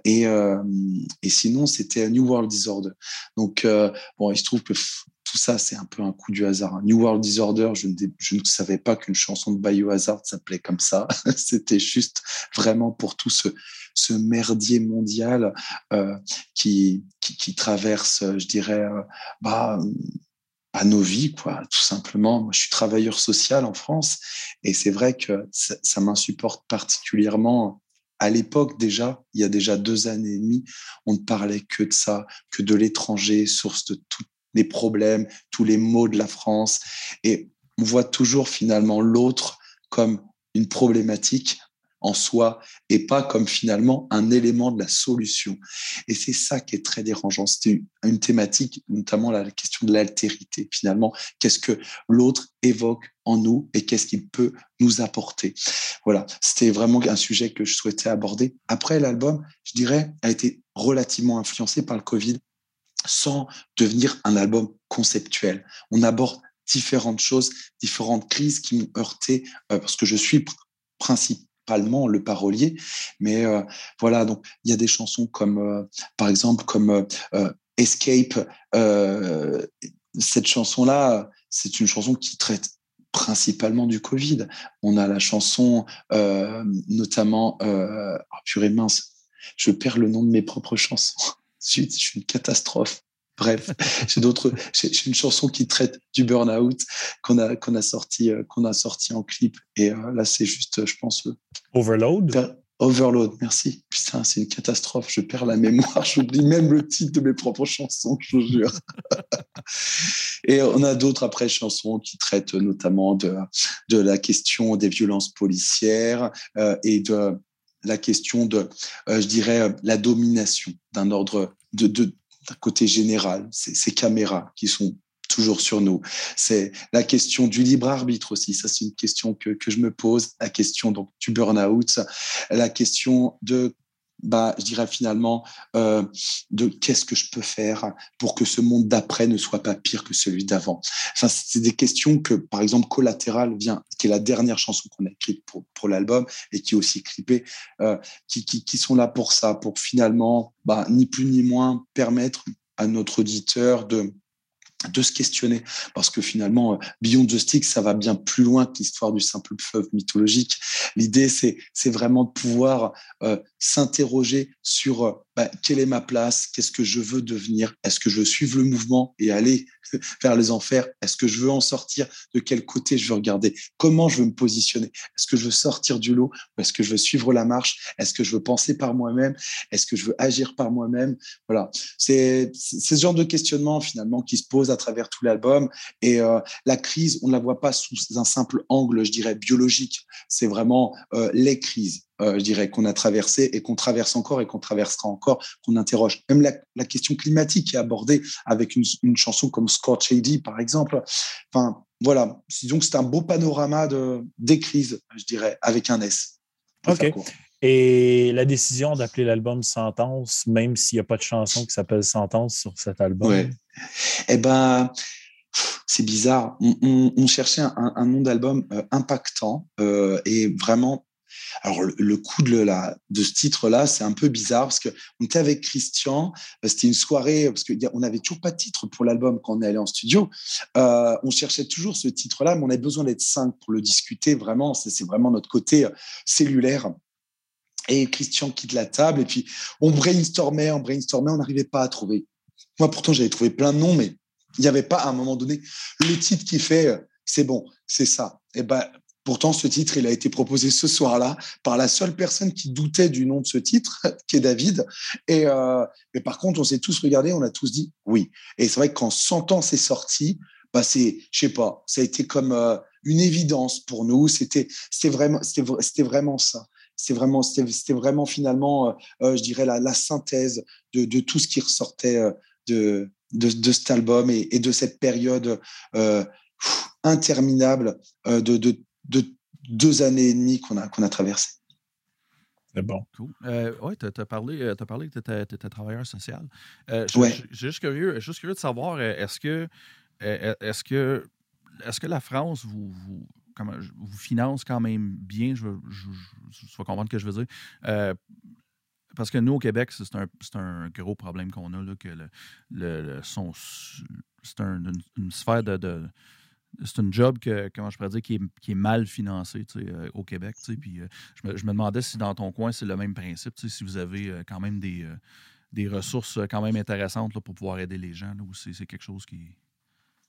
et, et sinon, c'était New World Disorder. Donc, bon, il se trouve que tout ça, c'est un peu un coup du hasard. New World Disorder, je ne, savais pas qu'une chanson de Biohazard s'appelait comme ça. <laughs> C'était juste vraiment pour tout ce, merdier mondial euh, qui, traverse, je dirais, euh, bah, à nos vies, quoi, tout simplement. Moi, je suis travailleur social en France et c'est vrai que ça, ça m'insupporte particulièrement à l'époque déjà, il y a déjà deux années et demie, on ne parlait que de ça, que de l'étranger, source de toute les problèmes, tous les maux de la France. Et on voit toujours finalement l'autre comme une problématique en soi et pas comme finalement un élément de la solution. Et c'est ça qui est très dérangeant. C'était une thématique, notamment la question de l'altérité. Finalement, qu'est-ce que l'autre évoque en nous et qu'est-ce qu'il peut nous apporter? Voilà, c'était vraiment un sujet que je souhaitais aborder. Après, l'album, je dirais, a été relativement influencé par le Covid sans devenir un album conceptuel. On aborde différentes choses, différentes crises qui m'ont heurté, euh, parce que je suis principalement le parolier, mais euh, voilà, donc il y a des chansons comme, euh, par exemple, comme Escape, cette chanson-là, c'est une chanson qui traite principalement du Covid. On a la chanson, notamment, oh, purée mince, je perds le nom de mes propres chansons. Je suis une catastrophe. Bref, <laughs> j'ai d'autres. J'ai une chanson qui traite du burn-out qu'on a qu'on a sorti euh, qu'on a sorti en clip et euh, là c'est juste, je pense. Overload? Overload, merci. Putain, c'est une catastrophe. Je perds la mémoire. <laughs> J'oublie même le titre de mes propres chansons, je vous jure. <laughs> et on a d'autres après chansons qui traitent notamment de, de la question des violences policières euh, et de la question de, euh, je dirais, la domination d'un ordre de, de d'un côté général, ces caméras qui sont toujours sur nous. C'est la question du libre arbitre aussi. Ça, c'est une question que, que, je me pose. La question donc du burn-out, la question de bah, je dirais finalement, euh, de qu'est-ce que je peux faire pour que ce monde d'après ne soit pas pire que celui d'avant. Enfin, c'est des questions que, par exemple, Collatéral vient, qui est la dernière chanson qu'on a écrite pour, pour l'album et qui est aussi clippée, euh, qui, qui, qui, sont là pour ça, pour finalement, bah, ni plus ni moins permettre à notre auditeur de de se questionner parce que finalement euh, Beyond the Stick ça va bien plus loin que l'histoire du simple fleuve mythologique l'idée c'est c'est vraiment de pouvoir euh, s'interroger sur euh, bah, quelle est ma place qu'est-ce que je veux devenir est-ce que je veux suivre le mouvement et aller <laughs> vers les enfers Est-ce que je veux en sortir De quel côté je veux regarder Comment je veux me positionner Est-ce que je veux sortir du lot est-ce que je veux suivre la marche Est-ce que je veux penser par moi-même Est-ce que je veux agir par moi-même Voilà, c'est ce genre de questionnement finalement qui se pose à travers tout l'album. Et euh, la crise, on ne la voit pas sous un simple angle, je dirais, biologique. C'est vraiment euh, les crises euh, je dirais, qu'on a traversé et qu'on traverse encore et qu'on traversera encore, qu'on interroge. Même la, la, question climatique est abordée avec une, une chanson comme Scorch AD, par exemple. Enfin, voilà. Donc, c'est un beau panorama de, des crises, je dirais, avec un S. OK. Et la décision d'appeler l'album Sentence, même s'il n'y a pas de chanson qui s'appelle Sentence sur cet album? Ouais. Eh ben, c'est bizarre. On, on, on cherchait un, un nom d'album euh, impactant euh, et vraiment alors, le, coup de, la, de ce titre-là, c'est un peu bizarre parce qu'on était avec Christian, euh, c'était une soirée, parce qu'on n'avait toujours pas de titre pour l'album quand on est allé en studio. Euh, on cherchait toujours ce titre-là, mais on avait besoin d'être cinq pour le discuter. Vraiment, c'est vraiment notre côté euh, cellulaire. Et Christian quitte la table, et puis on brainstormait, on brainstormait, on n'arrivait pas à trouver. Moi, pourtant, j'avais trouvé plein de noms, mais il n'y avait pas à un moment donné le titre qui fait c'est bon, c'est ça. Et ben, Pourtant, ce titre, il a été proposé ce soir-là par la seule personne qui doutait du nom de ce titre, <laughs> qui est David. Et euh, mais par contre, on s'est tous regardés, on a tous dit oui. Et c'est vrai que quand 100 ans c'est sorti, bah c'est, je sais pas, ça a été comme euh, une évidence pour nous. C'était, c'était vraiment, c'était, vraiment ça. C'était vraiment, c'était, vraiment finalement, euh, je dirais la, synthèse de, tout ce qui ressortait de, de, cet album et, de cette période interminable de, de deux années et demie qu'on a, qu'on a traversé. C'est bon. Cool. Euh, oui, tu as, parlé, as parlé que tu étais, travailleur social. Euh, ouais. Je suis juste curieux, juste curieux de savoir, euh, est-ce que, euh, est-ce que, est-ce que la France vous, vous, comment, vous finance quand même bien? Je, je, je, je vais comprendre ce que je veux dire. Euh, parce que nous, au Québec, c'est un, un, gros problème qu'on a, là, que le, le, le son, c'est un, une, une, sphère de, de c'est un job que, comment je pourrais dire, qui est, mal financé euh, au Québec. Euh, je, me, je, demandais si dans ton coin, c'est le même principe, si vous avez euh, quand même des, ressources quand même intéressantes pour pouvoir aider les gens, là, ou c'est quelque chose qui.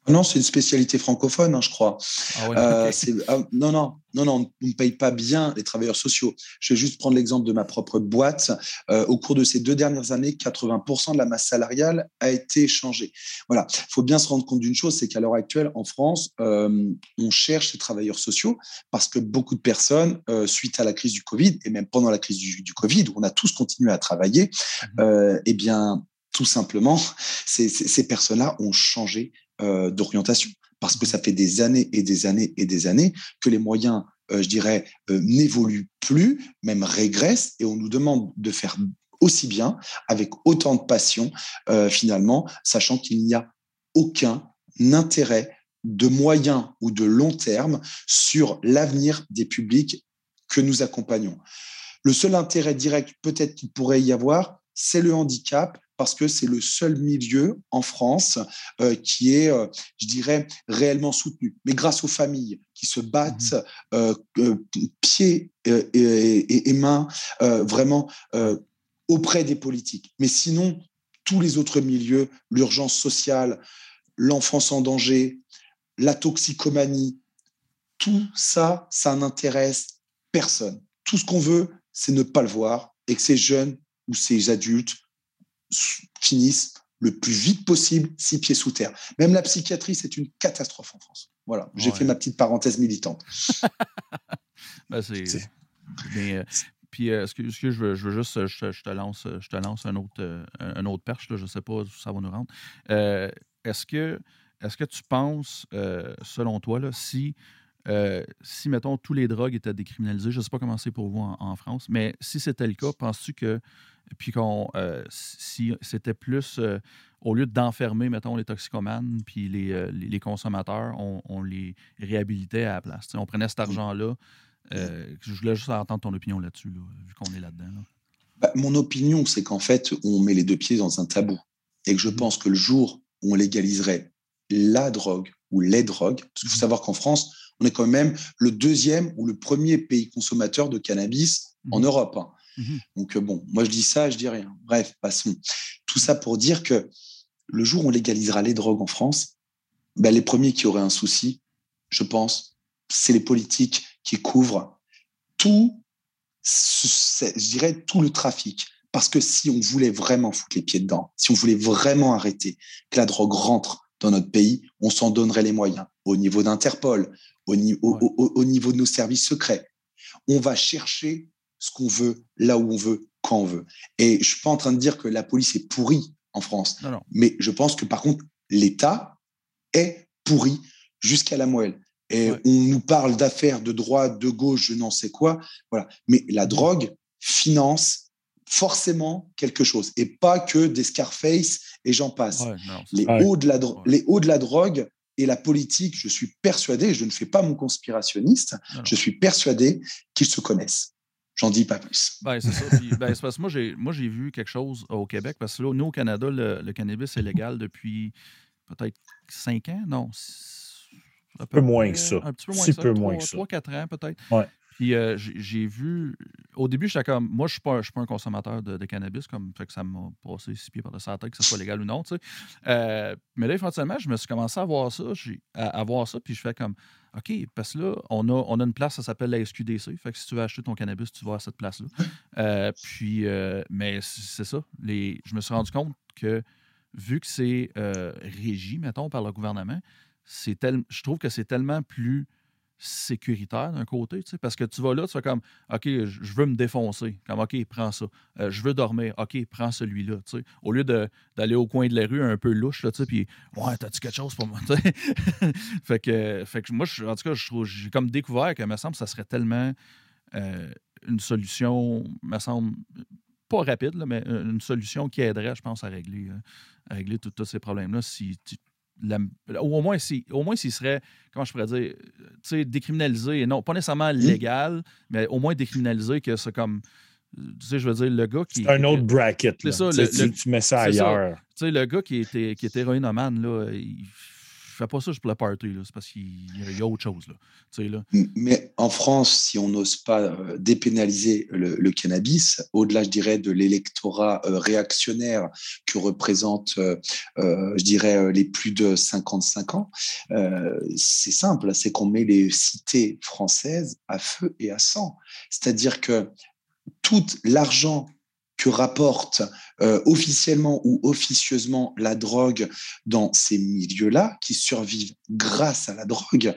Non, c'est une spécialité francophone, hein, je crois. Ah ouais, euh, okay. euh, non, non, non, non, on ne paye pas bien les travailleurs sociaux. Je vais juste prendre l'exemple de ma propre boîte. Euh, au cours de ces deux dernières années, 80% de la masse salariale a été changée. Voilà, il faut bien se rendre compte d'une chose, c'est qu'à l'heure actuelle, en France, euh, on cherche ces travailleurs sociaux parce que beaucoup de personnes, suite à la crise du Covid et même pendant la crise du, du Covid, où on a tous continué à travailler, mmh. eh bien, tout simplement, ces, ces personnes-là ont changé euh, d'orientation parce que ça fait des années et des années et des années que les moyens, euh, je dirais, euh, n'évoluent plus, même régressent, et on nous demande de faire aussi bien, avec autant de passion, finalement, sachant qu'il n'y a aucun intérêt de moyen ou de long terme sur l'avenir des publics que nous accompagnons. Le seul intérêt direct peut-être qu'il pourrait y avoir, c'est le handicap, parce que c'est le seul milieu en France euh, qui est, euh, je dirais, réellement soutenu. Mais grâce aux familles qui se battent mmh pieds et, et, mains vraiment auprès des politiques. Mais sinon, tous les autres milieux, l'urgence sociale, l'enfance en danger, la toxicomanie, tout ça, ça n'intéresse personne. Tout ce qu'on veut, c'est ne pas le voir et que ces jeunes ou ces adultes finissent le plus vite possible, six pieds sous terre. Même la psychiatrie, c'est une catastrophe en France. Voilà, j'ai fait ma petite parenthèse militante. <laughs> ben, Mais, euh, puis, euh, ce, que, je, veux, je veux juste, je, te lance, je te lance un autre, euh, un autre perche, là, je ne sais pas où ça va nous rendre. est-ce, que, est-ce que tu penses, selon toi, là, si euh, si, mettons, tous les drogues étaient décriminalisées, je ne sais pas comment c'est pour vous en, France, mais si c'était le cas, penses-tu que, puis qu'on, euh, si c'était plus, euh, au lieu d'enfermer, mettons, les toxicomanes, puis les, les, consommateurs, on, les réhabilitait à la place? on prenait cet argent-là. je voulais juste entendre ton opinion là-dessus, vu qu'on est là-dedans. Bah, mon opinion, c'est qu'en fait, on met les deux pieds dans un tabou. Et que je mmh. pense que le jour où on légaliserait la drogue ou les drogues, parce qu'il faut mmh. savoir qu'en France, on est quand même le deuxième ou le premier pays consommateur de cannabis en mhm. Europe. Hein. Mhm. Donc, euh, bon, moi je dis ça, je dis rien. Bref, passons. Tout ça pour dire que le jour où on légalisera les drogues en France, ben, les premiers qui auraient un souci, je pense, c'est les politiques qui couvrent tout, je dirais, tout le trafic. Parce que si on voulait vraiment foutre les pieds dedans, si on voulait vraiment arrêter que la drogue rentre dans notre pays, on s'en donnerait les moyens au niveau d'Interpol, au, au, niveau de nos services secrets. On va chercher ce qu'on veut, là où on veut, quand on veut. Et je suis pas en train de dire que la police est pourrie en France, mais je pense que par contre, l'État est pourri jusqu'à la moelle. Et on nous parle d'affaires de droite, de gauche, je n'en sais quoi. Voilà. Mais la drogue finance forcément quelque chose et pas que des Scarface et j'en passe. les, hauts de la les hauts de la drogue et la politique, je suis persuadé, je ne fais pas mon conspirationniste, je suis persuadé qu'ils se connaissent. J'en dis pas plus. Ben, c'est ça. Ben, parce que moi, j'ai, moi, j'ai vu quelque chose au Québec, parce que là, nous, au Canada, le, cannabis est légal depuis peut-être cinq ans, non? Un peu moins que ça. Un petit peu moins que ça. Peu moins que ça. 3-4 ans, peut-être. Ouais. Puis euh, j'ai vu. Au début, j'étais comme. Moi, je ne suis, pas, suis pas un consommateur de, cannabis, comme fait que ça m'a passé six pieds par de la tête, que ce soit légal ou non. Tu sais. Euh, mais là, éventuellement, je me suis commencé à voir ça. À, voir ça, puis je fais comme. OK, parce que là, on a, on a une place, ça s'appelle la SQDC. Fait que si tu veux acheter ton cannabis, tu vas à cette place-là. Euh, puis, mais c'est ça. Les, je me suis rendu compte que vu que c'est régi, mettons, par le gouvernement, c'est tel, je trouve que c'est tellement plus sécuritaire d'un côté, tu sais, parce que tu vas là, tu fais comme, OK, je veux me défoncer. Comme, OK, prends ça. Euh, je veux dormir. OK, prends celui-là, tu sais. Au lieu d'aller au coin de la rue un peu louche, là, tu sais, puis, ouais, t'as-tu quelque chose pour moi, <laughs> fait, que, fait que moi, en tout cas, j'ai comme découvert que, me semble, ça serait tellement euh, une solution, me semble, pas rapide, là, mais une solution qui aiderait, je pense, à régler, euh, à régler tous ces problèmes-là si tu au moins si au moins s'il serait comment je pourrais dire tu sais décriminalisé non pas nécessairement légal mais au moins décriminalisé que c'est comme tu sais je veux dire le gars qui c'est un autre bracket c'est ça tu, mets ça ailleurs. Tu sais le gars qui était qui était héroïnomane là il fais pas ça juste pour la party, c'est parce qu'il y a autre chose. Là. Mais en France, si on n'ose pas euh, dépénaliser le, cannabis, au-delà, je dirais, de l'électorat euh, réactionnaire que représente, euh, je dirais, les plus de 55 ans, c'est simple, c'est qu'on met les cités françaises à feu et à sang. C'est-à-dire que tout l'argent que rapporte euh, officiellement ou officieusement la drogue dans ces milieux-là, qui survivent grâce à la drogue,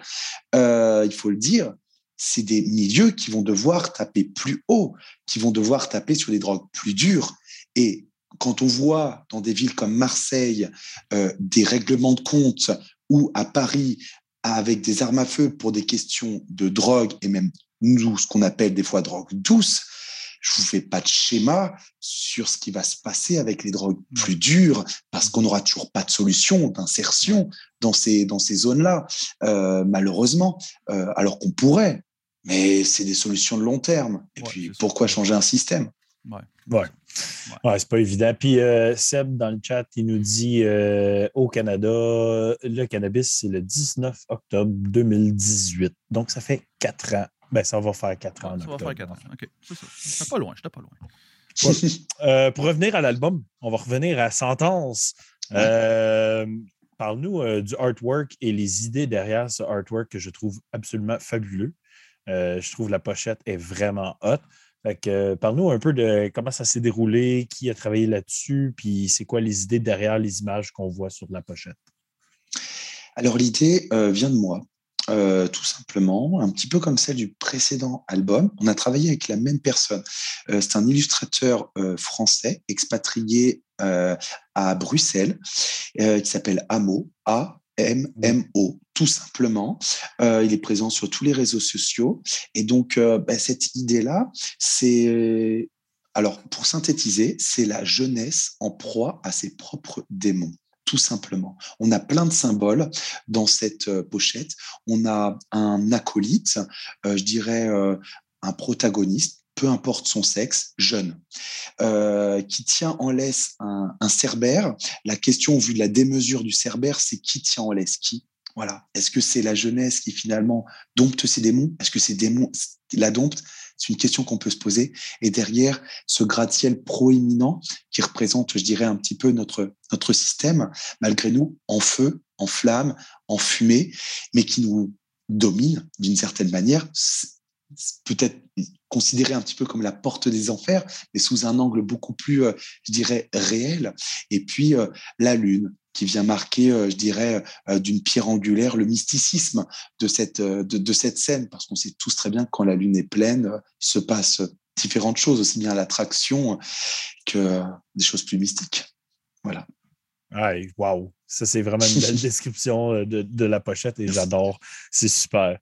euh, il faut le dire, c'est des milieux qui vont devoir taper plus haut, qui vont devoir taper sur des drogues plus dures. Et quand on voit dans des villes comme Marseille euh, des règlements de compte ou à Paris avec des armes à feu pour des questions de drogue et même nous, ce qu'on appelle des fois drogue douce, je vous fais pas de schéma sur ce qui va se passer avec les drogues plus dures, parce qu'on n'aura toujours pas de solution d'insertion dans ces, dans ces zones-là, euh, malheureusement, euh, alors qu'on pourrait. Mais c'est des solutions de long terme. Et puis, pourquoi changer un système? Ouais. Ouais, c'est pas évident. Puis euh, Seb, dans le chat, il nous dit euh, au Canada, le cannabis, c'est le 19 octobre 2018. Donc, ça fait quatre ans. Ben, ça va faire quatre ans. ça va faire quatre ans. OK. C'est ça. J'étais pas loin. J'étais pas loin. <laughs> Euh, pour revenir à l'album, on va revenir à Sentence. Parle-nous du artwork et les idées derrière ce artwork que je trouve absolument fabuleux. je trouve la pochette est vraiment hot. Fait parle-nous un peu de comment ça s'est déroulé, qui a travaillé là-dessus, puis c'est quoi les idées derrière les images qu'on voit sur la pochette? Alors l'idée euh, vient de moi. Euh, tout simplement, un petit peu comme celle du précédent album. On a travaillé avec la même personne. Euh, c'est un illustrateur français expatrié à Bruxelles qui s'appelle Amo, A M-M-O, tout simplement. Euh, il est présent sur tous les réseaux sociaux. Et donc, euh, bah, cette idée-là, c'est. Alors, pour synthétiser, c'est la jeunesse en proie à ses propres démons tout simplement. On a plein de symboles dans cette euh, pochette. On a un acolyte, je dirais un protagoniste, peu importe son sexe, jeune, euh, qui tient en laisse un, cerbère. La question, vu de la démesure du cerbère, c'est qui tient en laisse? Qui? Voilà. Est-ce que c'est la jeunesse qui finalement dompte ses démons? Est-ce que ces démons la domptent C'est une question qu'on peut se poser. Et derrière, ce gratte-ciel proéminent qui représente, je dirais, un petit peu notre, notre système, malgré nous, en feu, en flamme, en fumée, mais qui nous domine d'une certaine manière peut-être considéré un petit peu comme la porte des enfers, mais sous un angle beaucoup plus, euh, je dirais, réel. Et puis euh, la lune qui vient marquer, euh, je dirais, d'une pierre angulaire le mysticisme de cette, de, cette scène, parce qu'on sait tous très bien que quand la lune est pleine, il se passe différentes choses, aussi bien l'attraction que des choses plus mystiques. Voilà. waouh! Ça, c'est vraiment une belle <laughs> description de, de, la pochette et j'adore. C'est super.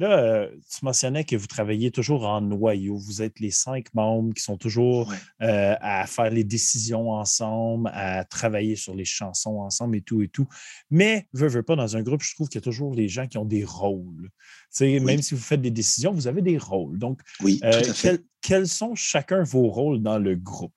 Là, euh, tu mentionnais que vous travaillez toujours en noyau. Vous êtes les cinq membres qui sont toujours euh, à faire les décisions ensemble, à travailler sur les chansons ensemble et tout et tout. Mais, veux, veux pas, dans un groupe, je trouve qu'il y a toujours les gens qui ont des rôles. Même si vous faites des décisions, vous avez des rôles. Donc, oui, euh, quels sont chacun vos rôles dans le groupe?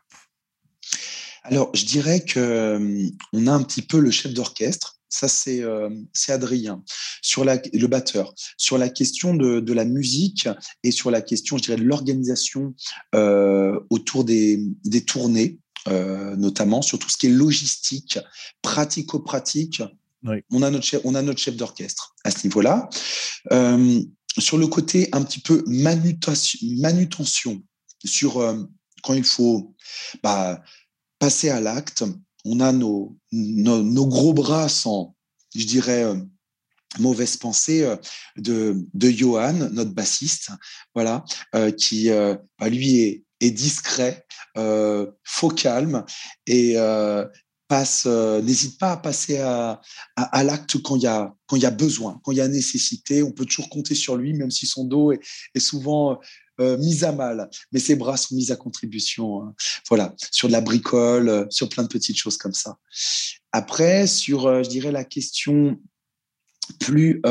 Alors, je dirais qu'on a un petit peu le chef d'orchestre ça, euh, c'est Adrien. Sur la, le batteur. Sur la question de, la musique et sur la question, je dirais, de l'organisation euh, autour des, tournées, euh, notamment sur tout ce qui est logistique, pratico-pratique. On a notre chef, on a notre chef d'orchestre à ce niveau-là. sur le côté un petit peu manutention, manutention sur quand il faut bah, passer à l'acte, on a nos, nos, gros bras sans, je dirais, euh, mauvaise pensée euh, de, de Johan, notre bassiste, voilà, euh, qui bah, lui est, discret, faux calme et passe, n'hésite pas à passer à, à, l'acte quand il y a quand il y a besoin, quand il y a nécessité. On peut toujours compter sur lui, même si son dos est souvent euh, mise à mal, mais ses bras sont mis à contribution. Hein. Voilà, sur de la bricole, euh, sur plein de petites choses comme ça. Après, sur, euh, je dirais, la question plus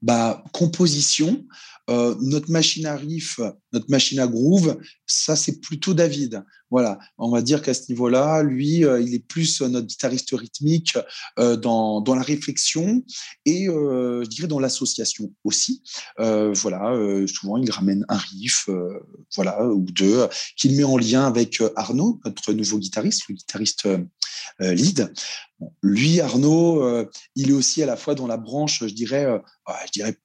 bah, composition, euh, notre machine à riff, notre machine à groove, ça c'est plutôt David. Voilà, on va dire qu'à ce niveau-là, lui, euh, il est plus notre guitariste rythmique euh, dans, dans, la réflexion et je dirais dans l'association aussi. voilà, souvent il ramène un riff, voilà, ou deux, qu'il met en lien avec Arnaud, notre nouveau guitariste, le guitariste lead. lui, Arnaud, il est aussi à la fois dans la branche, je dirais, je dirais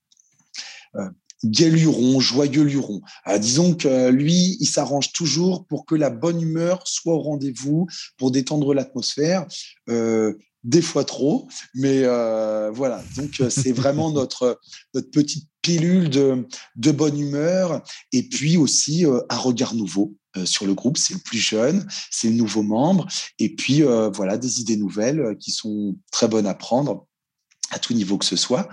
gai luron, joyeux luron. Euh, disons que lui, il s'arrange toujours pour que la bonne humeur soit au rendez-vous, pour détendre l'atmosphère. Euh, des fois trop, mais euh, voilà. Donc c'est vraiment <laughs> notre notre petite pilule de de bonne humeur et puis aussi un regard nouveau sur le groupe. C'est le plus jeune, c'est le nouveau membre et puis voilà des idées nouvelles qui sont très bonnes à prendre à tout niveau que ce soit.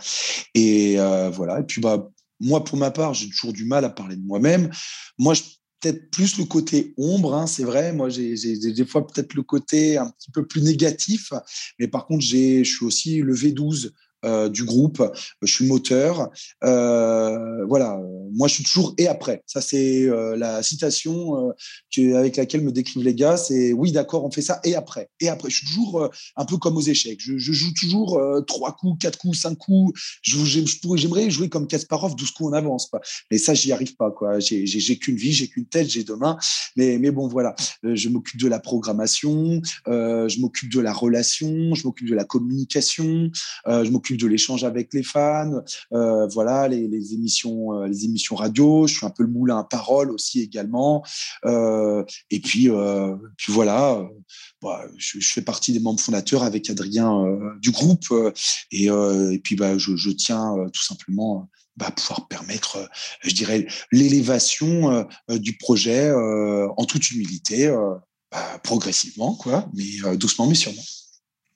Et voilà. Et puis bah moi, pour ma part, j'ai toujours du mal à parler de moi-même. Moi, peut-être plus le côté ombre, hein, c'est vrai. Moi, j'ai des fois peut-être le côté un petit peu plus négatif, mais par contre, je suis aussi le V12 euh, du groupe. Je suis moteur. Euh, voilà. Moi, je suis toujours et après. Ça, c'est euh, la citation avec laquelle me décrivent les gars. C'est oui, d'accord, on fait ça et après. Et après, je suis toujours un peu comme aux échecs. Je, joue toujours trois coups, quatre coups, cinq coups. J'aimerais jouer comme Kasparov, 12 coups en avance. Mais ça, j'y arrive pas. Quoi. J'ai qu'une vie, j'ai qu'une tête, j'ai deux mains. Mais, mais bon, voilà. je m'occupe de la programmation, je m'occupe de la relation, je m'occupe de la communication, je m'occupe de l'échange avec les fans, euh, voilà, les, émissions, euh, les émissions radio. Je suis un peu le moulin à parole aussi également. Euh, et puis, puis voilà, bah, je, fais partie des membres fondateurs avec Adrien du groupe. Et, puis, bah, je, tiens tout simplement bah, pouvoir permettre, je dirais, l'élévation du projet en toute humilité, bah, progressivement, quoi, mais doucement mais sûrement.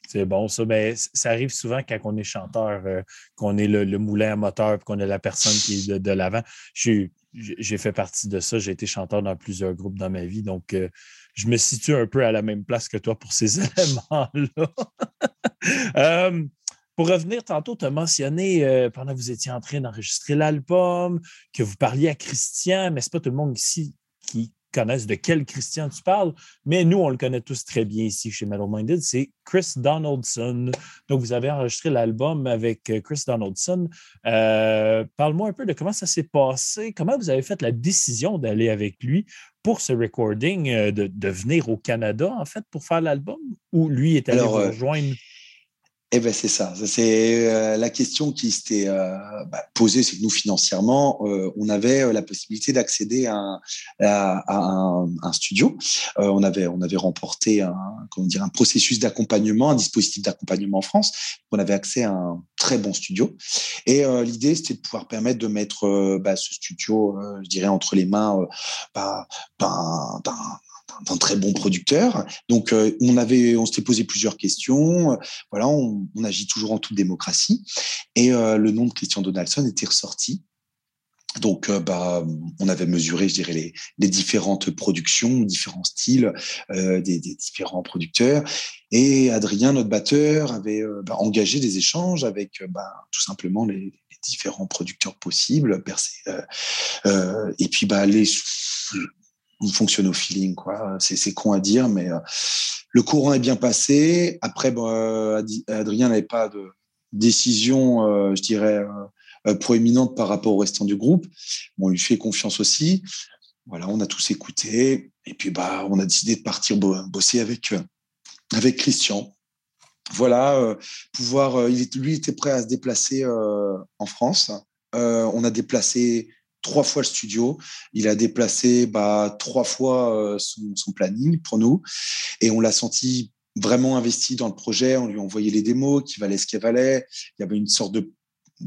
C'est bon, ça. Mais ça arrive souvent quand on est chanteur, euh, qu'on est le, moulin à moteur, qu'on est la personne qui est de, l'avant. J'ai fait partie de ça. J'ai été chanteur dans plusieurs groupes dans ma vie. Donc, euh, je me situe un peu à la même place que toi pour ces <laughs> éléments-là. <laughs> Euh, pour revenir, tantôt, tu as mentionné, pendant que vous étiez en train d'enregistrer l'album, que vous parliez à Christian, mais ce n'est pas tout le monde ici qui connaissent de quel Christian tu parles, mais nous, on le connaît tous très bien ici chez Metal Minded, c'est Chris Donaldson. Donc, vous avez enregistré l'album avec euh, Chris Donaldson. Euh, parle-moi un peu de comment ça s'est passé, comment vous avez fait la décision d'aller avec lui pour ce recording, euh, de, venir au Canada, en fait, pour faire l'album, ou lui est allé vous rejoindre? Eh ben c'est ça. C'est euh, la question qui s'était euh, bah, posée, c'est que nous financièrement, euh, on avait la possibilité d'accéder à, un, studio. on avait on avait remporté un comment dire un processus d'accompagnement, un dispositif d'accompagnement en France. On avait accès à un très bon studio. Et l'idée c'était de pouvoir permettre de mettre bah, ce studio, je dirais entre les mains bah, d'un d'un très bon producteur. Donc, euh, on avait, on s'était posé plusieurs questions. Voilà, on, agit toujours en toute démocratie. Et euh, le nom de Christian Donaldson était ressorti. Donc, euh, bah, on avait mesuré, je dirais, les, les différentes productions, différents styles des, différents producteurs. Et Adrien, notre batteur, avait bah, engagé des échanges avec bah, tout simplement les, différents producteurs possibles. et puis, bah, les, on fonctionne au feeling, quoi. C'est con à dire, mais euh, le courant est bien passé. Après, euh, Adrien n'avait pas de décision, euh, je dirais, proéminente par rapport au restant du groupe. on lui fait confiance aussi. Voilà, on a tous écouté. Et puis, bah, on a décidé de partir bosser avec, avec Christian. Voilà, pouvoir, il, lui était prêt à se déplacer en France. on a déplacé trois fois le studio. Il a déplacé bah, trois fois euh, son, planning pour nous. Et on l'a senti vraiment investi dans le projet. On lui a envoyé les démos qui valaient ce qu'elles valaient. Il y avait une sorte de,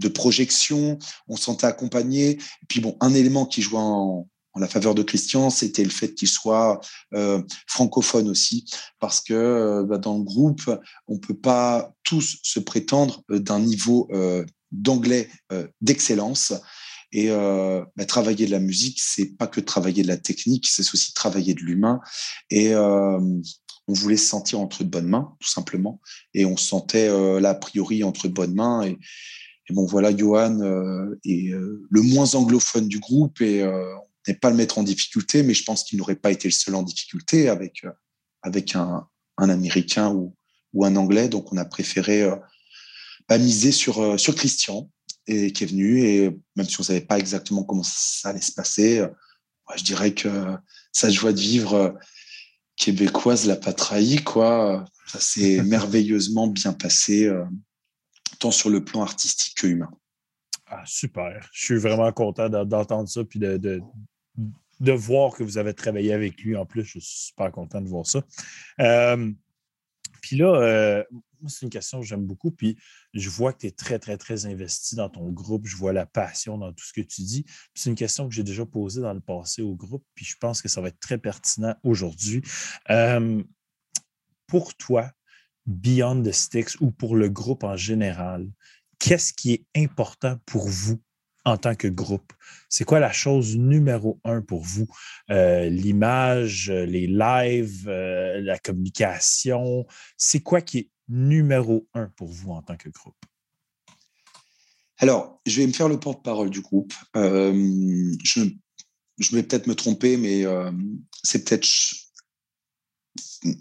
projection. On se sentait accompagné. Et puis, bon, un élément qui jouait en, la faveur de Christian, c'était le fait qu'il soit euh, francophone aussi, parce que euh, bah, dans le groupe, on peut pas tous se prétendre d'un niveau d'anglais d'excellence. Et euh, bah, travailler de la musique, c'est pas que travailler de la technique, c'est aussi travailler de l'humain. Et euh, on voulait se sentir entre de bonnes mains, tout simplement. Et on se sentait euh, là, a priori, entre de bonnes mains. Et, bon, voilà, Johan est le moins anglophone du groupe et on n'est pas le mettre en difficulté, mais je pense qu'il n'aurait pas été le seul en difficulté avec, avec un, Américain ou, ou, un Anglais. Donc, on a préféré miser sur, sur Christian et qui est venu. Et même si on ne savait pas exactement comment ça allait se passer, euh, je dirais que sa joie de vivre euh, québécoise l'a pas trahi. Quoi. Ça s'est <laughs> merveilleusement bien passé, euh, tant sur le plan artistique que humain. Ah, super. Je suis vraiment content d'entendre ça puis de, de, de, voir que vous avez travaillé avec lui. En plus, je suis super content de voir ça. puis là, c'est une question que j'aime beaucoup. Puis je vois que tu es très, très, très investi dans ton groupe. Je vois la passion dans tout ce que tu dis. C'est une question que j'ai déjà posée dans le passé au groupe. Puis je pense que ça va être très pertinent aujourd'hui. pour toi, Beyond the Sticks ou pour le groupe en général, qu'est-ce qui est important pour vous en tant que groupe? C'est quoi la chose numéro un pour vous? Euh, l'image, les lives, euh, la communication, c'est quoi qui est numéro un pour vous en tant que groupe? Alors, je vais me faire le porte-parole du groupe. je, je, vais peut-être me tromper, mais c'est peut-être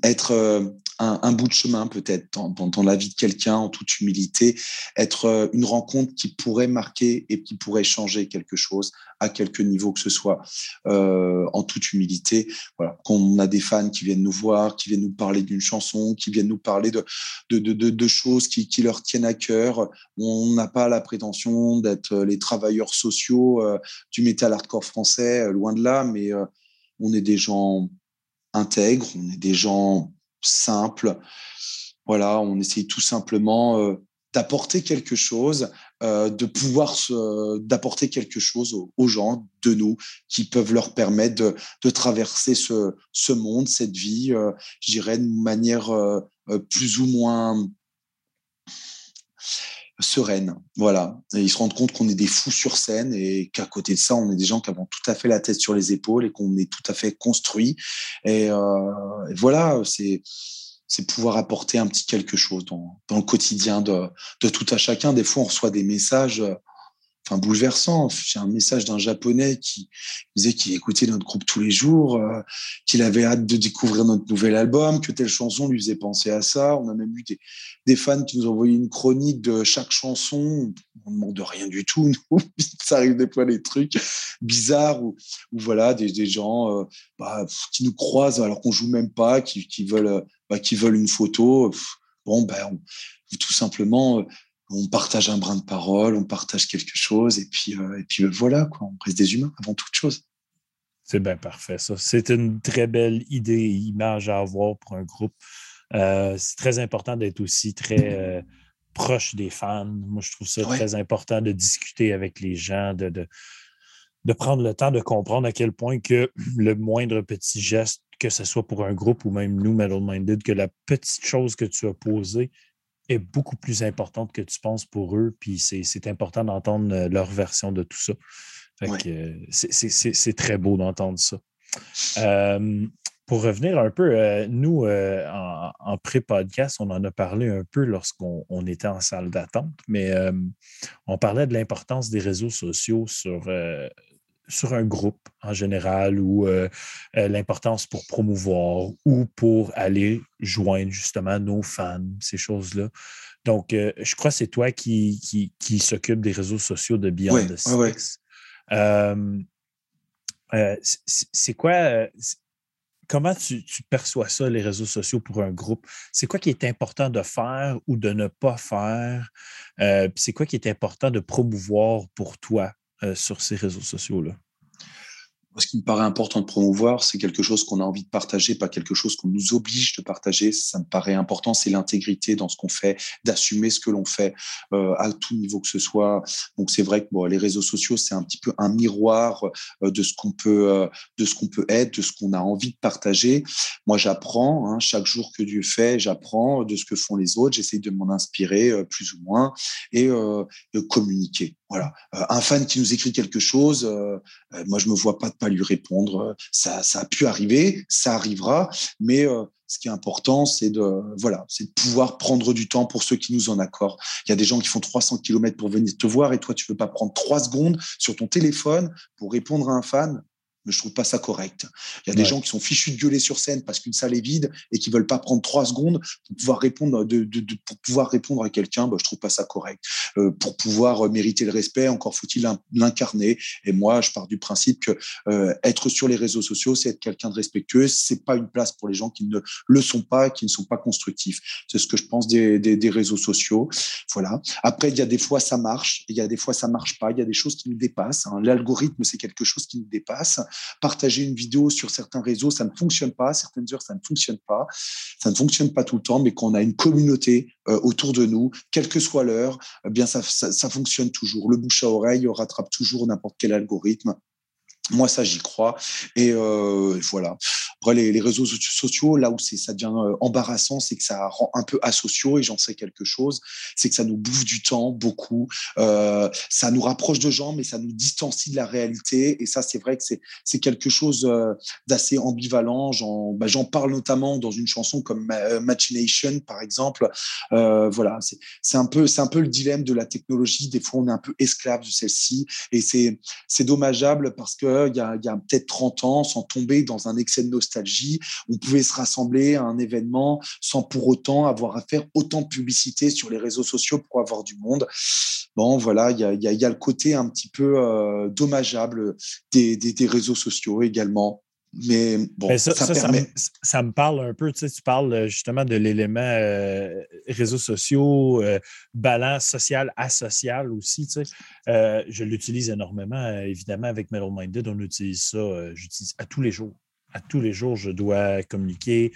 être euh, un, bout de chemin peut-être dans, la vie de quelqu'un en toute humilité, être euh, une rencontre qui pourrait marquer et qui pourrait changer quelque chose à quelque niveau que ce soit euh, en toute humilité. Voilà, quand on a des fans qui viennent nous voir, qui viennent nous parler d'une chanson, qui viennent nous parler de, de, de, choses qui, qui, leur tiennent à cœur, on n'a pas la prétention d'être les travailleurs sociaux du métal hardcore français, loin de là, mais on est des gens intègre, on est des gens simples. Voilà, on essaye tout simplement euh, d'apporter quelque chose, euh, de pouvoir d'apporter quelque chose aux, gens de nous qui peuvent leur permettre de, traverser ce, ce, monde, cette vie, euh, je dirais, de manière plus ou moins sereine. Voilà. Et ils se rendent compte qu'on est des fous sur scène et qu'à côté de ça, on est des gens qui avons tout à fait la tête sur les épaules et qu'on est tout à fait construit. Et, euh, voilà, c'est c'est pouvoir apporter un petit quelque chose dans, dans le quotidien de, de tout à chacun. Des fois, on reçoit des messages enfin bouleversant. J'ai un message d'un japonais qui disait qu'il écoutait notre groupe tous les jours, euh, qu'il avait hâte de découvrir notre nouvel album, que telle chanson lui faisait penser à ça. On a même eu des, fans qui nous envoyé une chronique de chaque chanson. On ne demande rien du tout. Nous. <laughs> ça arrive des fois des trucs bizarres ou, voilà des, gens euh, bah, qui nous croisent alors qu'on joue même pas, qui, veulent bah, qui veulent une photo. Bon ben tout simplement on partage un brin de parole, on partage quelque chose, et puis, euh, et puis euh, voilà, quoi, on reste des humains avant toute chose. C'est bien parfait, ça. C'est une très belle idée image à avoir pour un groupe. Euh, c'est très important d'être aussi très proche des fans. Moi, je trouve ça très important de discuter avec les gens, de, de, de, prendre le temps de comprendre à quel point que le moindre petit geste, que ce soit pour un groupe ou même nous, Metal Minded, que la petite chose que tu as posée est beaucoup plus importante que tu penses pour eux. Puis c'est important d'entendre euh, leur version de tout ça. c'est très beau d'entendre ça. pour revenir un peu, euh, nous, euh, en, pré-podcast, on en a parlé un peu lorsqu'on était en salle d'attente, mais on parlait de l'importance des réseaux sociaux sur, sur un groupe en général ou euh, euh, l'importance pour promouvoir ou pour aller joindre justement nos fans, ces choses-là. Donc, euh, je crois que c'est toi qui, qui, qui s'occupe des réseaux sociaux de Beyond the Six. c'est quoi, comment tu, tu, perçois ça, les réseaux sociaux pour un groupe? C'est quoi qui est important de faire ou de ne pas faire? c'est quoi qui est important de promouvoir pour toi? Euh, sur ces réseaux sociaux-là? Ce qui me paraît important de promouvoir, c'est quelque chose qu'on a envie de partager, pas quelque chose qu'on nous oblige de partager. Ça me paraît important, c'est l'intégrité dans ce qu'on fait, d'assumer ce que l'on fait euh, à tout niveau que ce soit. Donc c'est vrai que bon, les réseaux sociaux, c'est un petit peu un miroir euh, de ce qu'on peut, de ce qu'on peut être, de ce qu'on a envie de partager. Moi, j'apprends hein, chaque jour que Dieu fait, j'apprends de ce que font les autres. J'essaye de m'en inspirer plus ou moins et de communiquer. Voilà, un fan qui nous écrit quelque chose, moi je me vois pas de lui répondre. Ça, ça a pu arriver, ça arrivera, mais euh, ce qui est important, c'est de voilà, c'est de pouvoir prendre du temps pour ceux qui nous en accordent. Il y a des gens qui font 300 km pour venir te voir et toi, tu veux pas prendre trois secondes sur ton téléphone pour répondre à un fan? Mais je trouve pas ça correct. Il y a des gens qui sont fichus de gueuler sur scène parce qu'une salle est vide et qui veulent pas prendre trois secondes pour pouvoir répondre, de, de, de pour pouvoir répondre à quelqu'un. Bah, je trouve pas ça correct. Euh, pour pouvoir mériter le respect, encore faut-il l'incarner. Et moi, je pars du principe que euh, être sur les réseaux sociaux, c'est être quelqu'un de respectueux. C'est pas une place pour les gens qui ne le sont pas, qui ne sont pas constructifs. C'est ce que je pense des, des, des réseaux sociaux. Voilà. Après, il y a des fois ça marche, il y a des fois ça marche pas. Il y a des choses qui nous dépassent. Hein. L'algorithme, c'est quelque chose qui nous dépasse partager une vidéo sur certains réseaux, ça ne fonctionne pas. Certaines heures, ça ne fonctionne pas. Ça ne fonctionne pas tout le temps, mais qu'on a une communauté euh, autour de nous, quelle que soit l'heure, eh bien ça, ça, fonctionne toujours. Le bouche à oreille rattrape toujours n'importe quel algorithme. Moi, ça, j'y crois. Et euh, voilà. Après, les, réseaux sociaux, là où ça devient euh, embarrassant, c'est que ça rend un peu asociaux, et j'en sais quelque chose, c'est que ça nous bouffe du temps, beaucoup. Euh, ça nous rapproche de gens, mais ça nous distancie de la réalité. Et ça, c'est vrai que c'est quelque chose d'assez ambivalent. Bah, j'en parle notamment dans une chanson comme Machination, par exemple. voilà, c'est un, peu, un peu le dilemme de la technologie. Des fois, on est un peu esclave de celle-ci. Et c'est dommageable parce que il y a, peut-être 30 ans, sans tomber dans un excès de nostalgie, on pouvait se rassembler à un événement sans pour autant avoir à faire autant de publicité sur les réseaux sociaux pour avoir du monde. Bon, voilà, il y a, le côté un petit peu euh, dommageable des, réseaux sociaux également. Mais bon, ça, ça, me, parle un peu. Tu, sais, tu parles euh, justement de l'élément euh, réseaux sociaux, euh, balance sociale, asociale aussi. Tu sais. je l'utilise énormément, évidemment, avec Metal Minded. On utilise ça, j'utilise à tous les jours. À tous les jours, je dois communiquer,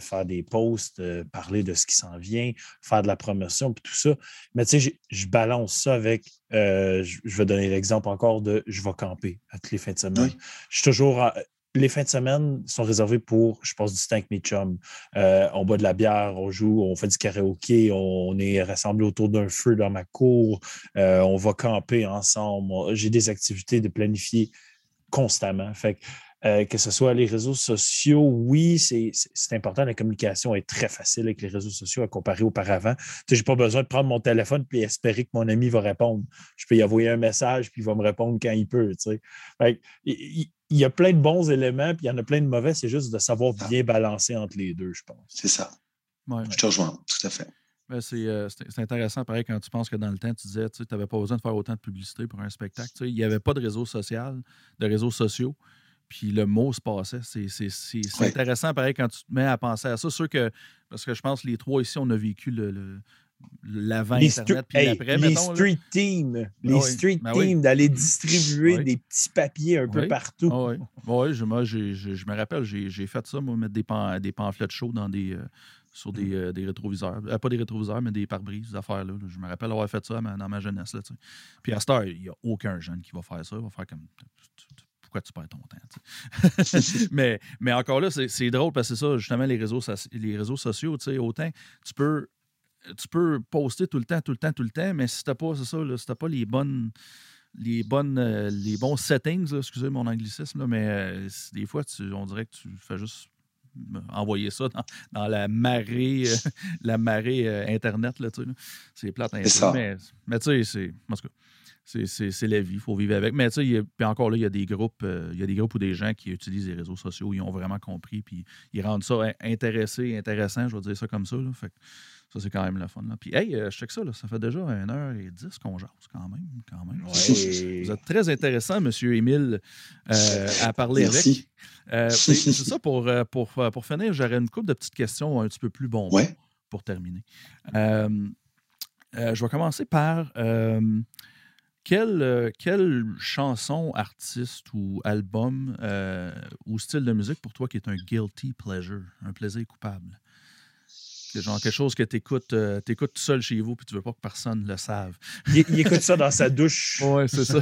faire des posts, parler de ce qui s'en vient, faire de la promotion, tout ça. Mais tu sais, je balance ça avec, je vais donner l'exemple encore de je vais camper à toutes les fins de semaine. Je suis toujours les fins de semaine sont réservées pour, je pense, du stank me chum. Euh, on boit de la bière, on joue, on fait du karaoké, on est rassemblés autour d'un feu dans ma cour, euh, on va camper ensemble. J'ai des activités de planifier constamment. Fait euh, que ce soit les réseaux sociaux, oui, c'est important. La communication est très facile avec les réseaux sociaux à comparer auparavant. Je n'ai pas besoin de prendre mon téléphone et espérer que mon ami va répondre. Je peux y envoyer un message puis il va me répondre quand il peut. Y a plein de bons éléments puis il y en a plein de mauvais. C'est juste de savoir bien balancer entre les deux, je pense. C'est ça. Je te rejoins, tout à fait. Euh, c'est intéressant, pareil, quand tu penses que dans le temps, tu disais, tu n'avais pas besoin de faire autant de publicité pour un spectacle. Il n'y avait pas de réseaux sociaux, de réseaux sociaux puis le mot se passait. C'est intéressant, pareil, quand tu te mets à penser à ça. Sûr que, parce que je pense que les trois ici, on a vécu le, l'avant Internet puis l'après. Les street teams, les ah street ben teams d'aller distribuer des petits papiers un peu partout. Ah oui, je, moi, je, me rappelle, j'ai fait ça, moi, mettre des, des pamphlets chauds dans des, euh, sur des, euh, des rétroviseurs. Euh, pas des rétroviseurs, mais des pare-brises, des affaires-là. Je me rappelle avoir fait ça dans ma jeunesse. Là, puis à cette heure, il n'y a aucun jeune qui va faire ça. Il va faire comme pourquoi tu perds ton temps? <laughs> <laughs> mais, mais encore là, c'est drôle parce que c'est ça, justement, les réseaux, les réseaux sociaux, autant tu peux, tu peux poster tout le temps, tout le temps, tout le temps, mais si tu n'as pas, ça, si pas les bonnes les bonnes euh, les bons settings, excusez mon anglicisme, mais euh, des fois, on dirait que tu fais juste envoyer ça dans, la marée, euh, <laughs> la marée Internet. Là, c'est plate peu, mais, mais tu sais, c'est c'est la vie, il faut vivre avec. Mais tu sais, puis encore là, il y a des groupes, euh, il y a des groupes ou des gens qui utilisent les réseaux sociaux, ils ont vraiment compris, puis ils rendent ça intéressé, intéressant, je vais dire ça comme ça. Fait ça, c'est quand même le fun. Là. Puis, hey, euh, je que ça, là, ça fait déjà 1h10 qu'on jase, quand même. Quand même. Vous êtes très intéressant, M. Émile, euh, à parler avec. <laughs> c'est ça, pour, pour, pour finir, j'aurais une couple de petites questions un petit peu plus bon pour terminer. je vais commencer par quelle, euh, quelle, chanson, artiste ou album euh, ou style de musique pour toi qui est un guilty pleasure, un plaisir coupable? Genre quelque chose que tu écoutes, euh, tout seul chez vous puis tu veux pas que personne le save. Il, écoute ça dans sa douche. <laughs> Oui, c'est ça.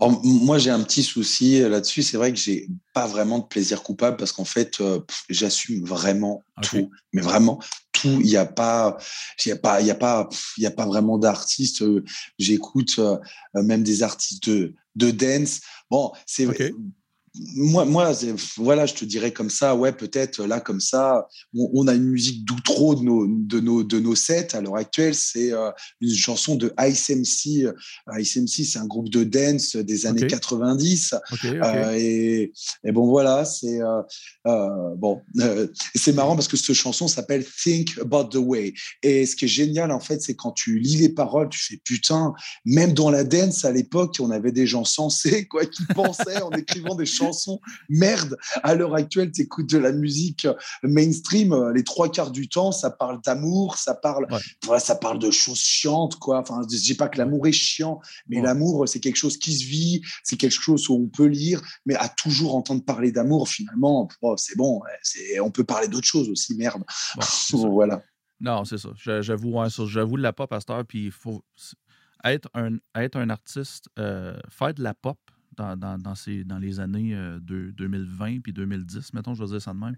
<laughs> moi, j'ai un petit souci là-dessus. C'est vrai que j'ai pas vraiment de plaisir coupable parce qu'en fait, j'assume vraiment tout, mais vraiment tout. Il n'y a pas, il y a pas, il y a pas, il y a pas vraiment d'artistes. Euh, j'écoute euh, même des artistes de, de dance. Bon, c'est moi, moi voilà, je te dirais comme ça, ouais, peut-être là, comme ça, on, a une musique d'outro de nos, de, nos, de nos sets à l'heure actuelle. C'est euh, une chanson de Ice MC. Ice MC, c'est un groupe de dance des années 90. Euh, et, et, bon, voilà, c'est euh, bon, c'est marrant parce que cette chanson s'appelle Think About the Way. Et ce qui est génial, en fait, c'est quand tu lis les paroles, tu fais putain, même dans la dance à l'époque, on avait des gens sensés, quoi, qui pensaient en <laughs> écrivant des chansons chansons merde. À l'heure actuelle, tu écoutes de la musique mainstream, euh, les trois quarts du temps, ça parle d'amour, ça parle, ça parle de choses chiantes, quoi. Enfin, je dis pas que l'amour est chiant, mais l'amour, c'est quelque chose qui se vit, c'est quelque chose où on peut lire, mais à toujours entendre parler d'amour, finalement, oh, c'est bon, c'est, on peut parler d'autres choses aussi, merde. <laughs> voilà. Non, c'est ça. J'avoue, j'avoue de la pop, Pasteur, puis il faut être un, être un artiste, euh, faire de la pop, dans, dans, dans, ces, dans les années de 2020 puis 2010, mettons, je vais dire ça de même,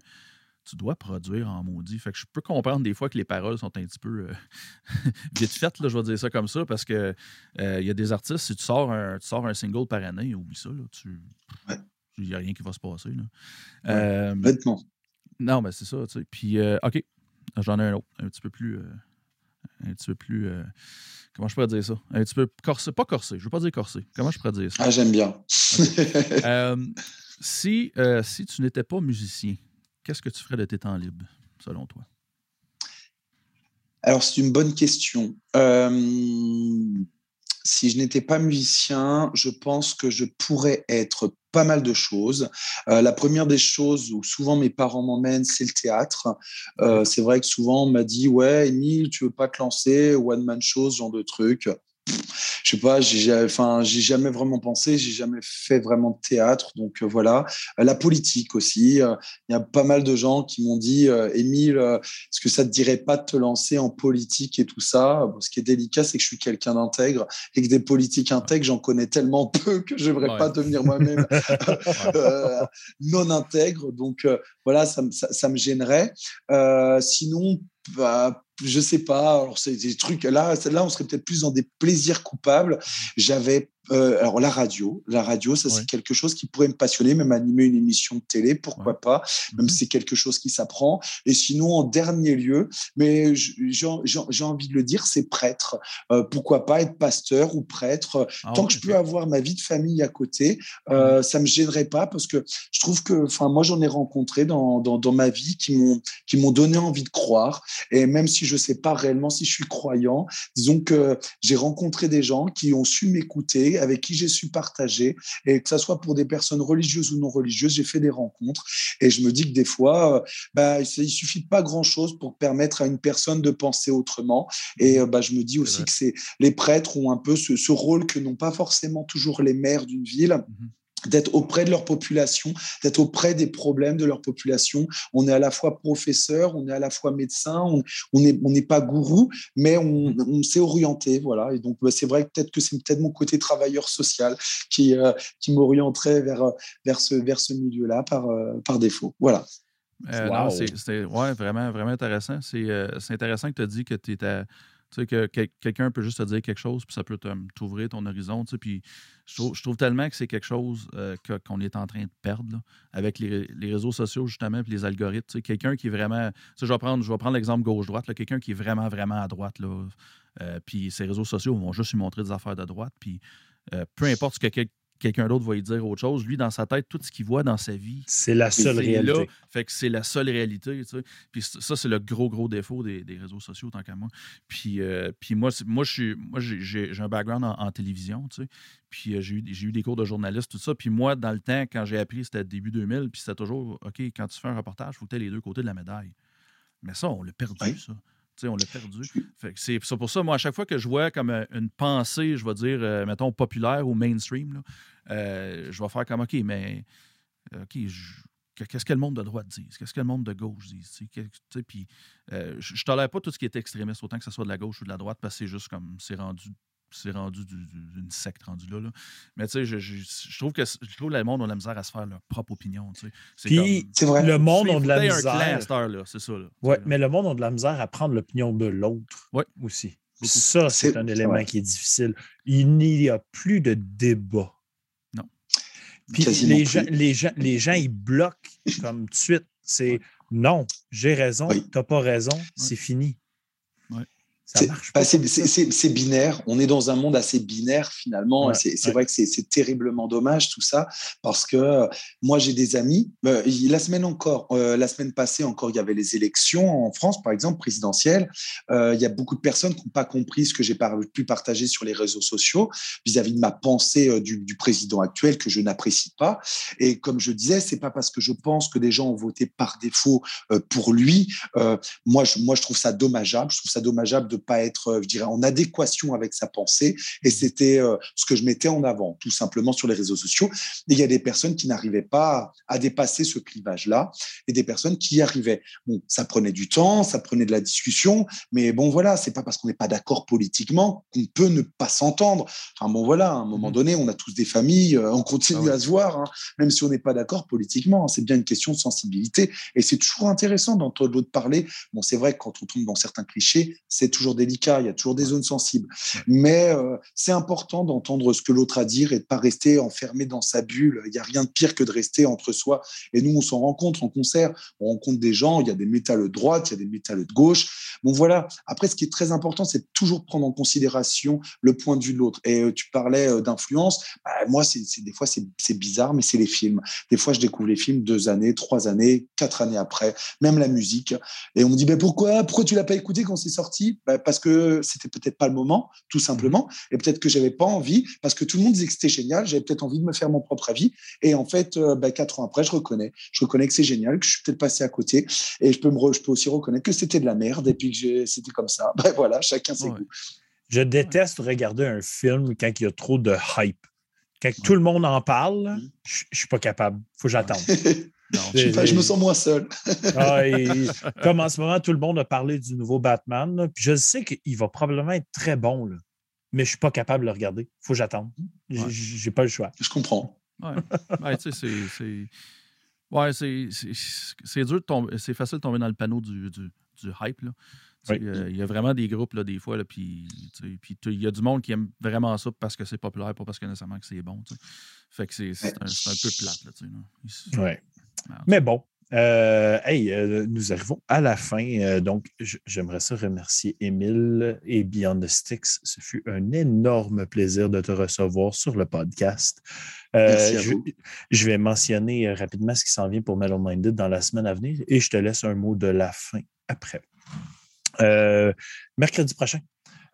tu dois produire en maudit. Fait que je peux comprendre des fois que les paroles sont un petit peu <laughs> vite faites, là, je vais dire ça comme ça, parce que il y a des artistes, si tu sors un, tu sors un single par année, oublie ça, là, tu. Il n'y a rien qui va se passer. Là. Non, mais c'est ça, tu sais. Puis, OK, j'en ai un autre, un petit peu plus un petit peu plus. Euh, comment je pourrais dire ça? Un petit peu corsé, pas corsé, je ne veux pas dire corsé. Comment je pourrais dire ça? Ah, j'aime bien. <laughs> Euh, si, euh, si tu n'étais pas musicien, qu'est-ce que tu ferais de tes temps libres, selon toi? Alors, c'est une bonne question si je n'étais pas musicien, je pense que je pourrais être pas mal de choses. Euh, la première des choses où souvent mes parents m'emmènent, c'est le théâtre. Euh, c'est vrai que souvent on m'a dit ouais, Emile, tu veux pas te lancer one man show, ce genre de truc je sais pas, j'ai enfin j'ai jamais vraiment pensé, j'ai jamais fait vraiment de théâtre, donc euh, voilà. Euh, la politique aussi, euh, il y a pas mal de gens qui m'ont dit, Émile, est-ce que ça te dirait pas de te lancer en politique et tout ça? Ce qui est délicat, c'est que je suis quelqu'un d'intègre et que des politiques intègres, j'en connais tellement <laughs> peu que je n'aimerais pas devenir moi-même <laughs> non intègre. Donc voilà, ça, ça, ça, me gênerait. sinon, bah, je sais pas. Alors, c'est des trucs. Là, là, on serait peut-être plus dans des plaisirs coupables. J'avais euh, alors la radio, la radio, ça c'est quelque chose qui pourrait me passionner, même animer une émission de télé, pourquoi pas, même mhm. si c'est quelque chose qui s'apprend. Et sinon, en dernier lieu, mais j'ai envie de le dire, c'est prêtre. Euh, pourquoi pas être pasteur ou prêtre ah Tant que je peux avoir ma vie de famille à côté, euh, ça me gênerait pas parce que je trouve que, enfin, moi j'en ai rencontré dans, dans, dans ma vie qui m'ont qui m'ont donné envie de croire. Et même si je sais pas réellement si je suis croyant, disons que j'ai rencontré des gens qui ont su m'écouter avec qui j'ai su partager, et que ce soit pour des personnes religieuses ou non religieuses, j'ai fait des rencontres. Et je me dis que des fois, euh, bah, il suffit de pas grand-chose pour permettre à une personne de penser autrement. Et euh, bah, je me dis aussi que c'est les prêtres ont un peu ce, rôle que n'ont pas forcément toujours les maires d'une ville. Mmh d'être auprès de leur population, d'être auprès des problèmes de leur population. On est à la fois professeur, on est à la fois médecin, on n'est on pas gourou, mais on, s'est orienté, voilà. Et donc, bah, c'est vrai que peut-être que c'est peut-être mon côté travailleur social qui, euh, qui m'orienterait vers, vers ce, vers ce milieu-là par, euh, par défaut. Voilà. Euh, c'est ouais, vraiment, vraiment intéressant. C'est intéressant que tu as dit que tu étais tu sais, que quelqu'un peut juste te dire quelque chose, puis ça peut t'ouvrir ton horizon. Tu sais, puis je trouve, tellement que c'est quelque chose euh, qu'on est en train de perdre avec les, réseaux sociaux, justement, puis les algorithmes. Tu sais, quelqu'un qui est vraiment. Je vais prendre, je vais prendre l'exemple gauche-droite. Quelqu'un qui est vraiment, vraiment à droite. Là, euh, puis ces réseaux sociaux vont juste lui montrer des affaires de droite. Puis euh, peu importe ce que quelqu'un d'autre va lui dire autre chose. Lui, dans sa tête, tout ce qu'il voit dans sa vie, c'est la seule réalité. fait que c'est la seule réalité. Tu sais. Puis ça, c'est le gros, gros défaut des, réseaux sociaux, tant qu'à moi. Puis, euh, puis moi, moi, j'ai, un background en, télévision, tu sais. Puis euh, j'ai, eu, j'ai eu des cours de journaliste, tout ça. Puis moi, dans le temps, quand j'ai appris, c'était début 2000, puis c'était toujours, OK, quand tu fais un reportage, il faut que tu aies les deux côtés de la médaille. Mais ça, on l'a perdu, ça on l'a perdu. C'est pour ça, moi, à chaque fois que je vois comme euh, une pensée, je vais dire, euh, mettons, populaire ou mainstream, euh, je vais faire comme, OK, mais OK, qu'est-ce que le monde de droite dit? Qu'est-ce que le monde de gauche dit? Puis, je ne tolère pas tout ce qui est extrémiste, autant que ce soit de la gauche ou de la droite, parce que c'est juste comme, c'est rendu c'est rendu une secte rendue là, Mais tu sais, je, je, trouve que je trouve le monde a de la misère à se faire leur propre opinion. Tu sais. Puis, vrai. le monde a de la misère. c'est ça. ouais, mais le monde a de la misère à prendre l'opinion de l'autre ouais. aussi. Ça, c'est un élément qui est difficile. Il n'y a plus de débat. Non. Puis les gens, les, gens, les gens, ils bloquent comme de suite. C'est non, j'ai raison, tu n'as pas raison, c'est fini. C'est binaire. On est dans un monde assez binaire finalement. c'est vrai que c'est terriblement dommage tout ça parce que euh, moi j'ai des amis. Euh, la semaine encore, euh, la semaine passée encore, il y avait les élections en France, par exemple présidentielles. il y a beaucoup de personnes qui n'ont pas compris ce que j'ai pu partager sur les réseaux sociaux vis-à-vis de ma pensée du, du, président actuel que je n'apprécie pas. Et comme je disais, c'est pas parce que je pense que des gens ont voté par défaut pour lui. moi, je, moi, je trouve ça dommageable. Je trouve ça dommageable de de pas être, je dirais, en adéquation avec sa pensée. Et c'était ce que je mettais en avant, tout simplement sur les réseaux sociaux. Et il y a des personnes qui n'arrivaient pas à dépasser ce clivage-là et des personnes qui y arrivaient. Bon, ça prenait du temps, ça prenait de la discussion, mais bon, voilà, c'est pas parce qu'on n'est pas d'accord politiquement qu'on peut ne pas s'entendre. Enfin, bon, voilà, à un moment mmh donné, on a tous des familles, on continue ah à se voir, hein, même si on n'est pas d'accord politiquement. Hein. c'est bien une question de sensibilité. Et c'est toujours intéressant d'entendre l'autre parler. Bon, c'est vrai que quand on tombe dans certains clichés, c'est toujours délicat, il y a toujours des zones sensibles. Mais euh, c'est important d'entendre ce que l'autre a à dire et de pas rester enfermé dans sa bulle. Il n'y a rien de pire que de rester entre soi. Et nous, on s'en rencontre en concert, on rencontre des gens, il y a des métals de droite, il y a des métals de gauche. Bon, voilà. Après, ce qui est très important, c'est de toujours prendre en considération le point de vue de l'autre. Et euh, tu parlais euh, d'influence. Bah, moi, c'est des fois, c'est bizarre, mais c'est les films. Des fois, je découvre les films deux années, trois années, quatre années après, même la musique. Et on me dit, ben pourquoi, pourquoi tu l'as pas écouté quand c'est sorti ben Parce que c'était peut-être pas le moment, tout simplement. Et peut-être que j'avais pas envie, parce que tout le monde disait que c'était génial. J'avais peut-être envie de me faire mon propre avis. Et en fait, euh, ben, quatre ans après, je reconnais. Je reconnais que c'est génial, que je suis peut-être passé à côté. Et je peux, me je peux aussi reconnaître que c'était de la merde et puis que c'était comme ça. <laughs> Ben voilà, chacun ses goûts. Je déteste regarder un film quand il y a trop de hype. Quand tout le monde en parle, mmh. je ne suis pas capable. Il faut que j'attende. <laughs> je, me sens moins seul. Ah, <laughs> comme en ce moment, tout le monde a parlé du nouveau Batman, puis je sais qu'il va probablement être très bon, là, mais je ne suis pas capable de le regarder. Il faut que j'attende. Je n'ai pas le choix. Je comprends. Ouais, tu sais, c'est. Ouais, c'est dur de tomber. C'est facile de tomber dans le panneau du, du, du hype. Là. Il y a vraiment des groupes, là, des fois, là, puis il y a du monde qui aime vraiment ça parce que c'est populaire, pas parce que nécessairement que c'est bon. Fait que c'est un, un, peu plate. Là, ouais. Mais bon, euh, hey, euh, nous arrivons à la fin. Euh, donc, j'aimerais ça remercier Émile et Beyond the Sticks. Ce fut un énorme plaisir de te recevoir sur le podcast. Je, je, vais mentionner rapidement ce qui s'en vient pour Metal Minded dans la semaine à venir et je te laisse un mot de la fin après. Euh, mercredi prochain,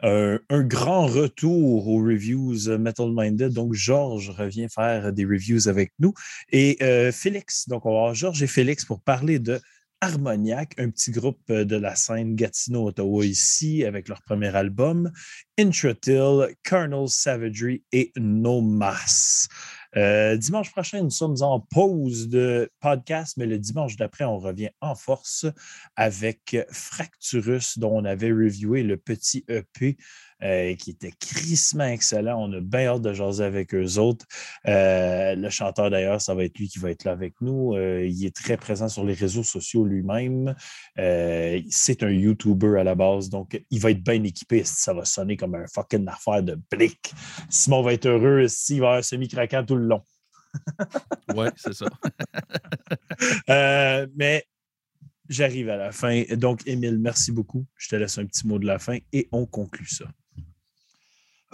euh, un grand retour aux reviews euh, Metal Minded. Donc, Georges revient faire des reviews avec nous. Et Félix, donc on va avoir Georges et Félix pour parler de Harmoniac, un petit groupe de la scène Gatineau-Ottawa ici, avec leur premier album, Intratil, Colonel Savagery et No Mass. Euh, dimanche prochain, nous sommes en pause de podcast, mais le dimanche d'après, on revient en force avec Fracturus, dont on avait reviewé le petit EP euh, qui était crissement excellent. On a bien hâte de jaser avec eux autres. Euh, le chanteur, d'ailleurs, ça va être lui qui va être là avec nous. il est très présent sur les réseaux sociaux lui-même. c'est un YouTuber à la base, donc il va être bien équipé. Ça va sonner comme un fucking affaire de blick. Simon va être heureux s'il va avoir semi-craquant tout le long. <laughs> oui, c'est ça. <laughs> Euh, mais j'arrive à la fin. Donc, Émile, merci beaucoup. Je te laisse un petit mot de la fin et on conclut ça.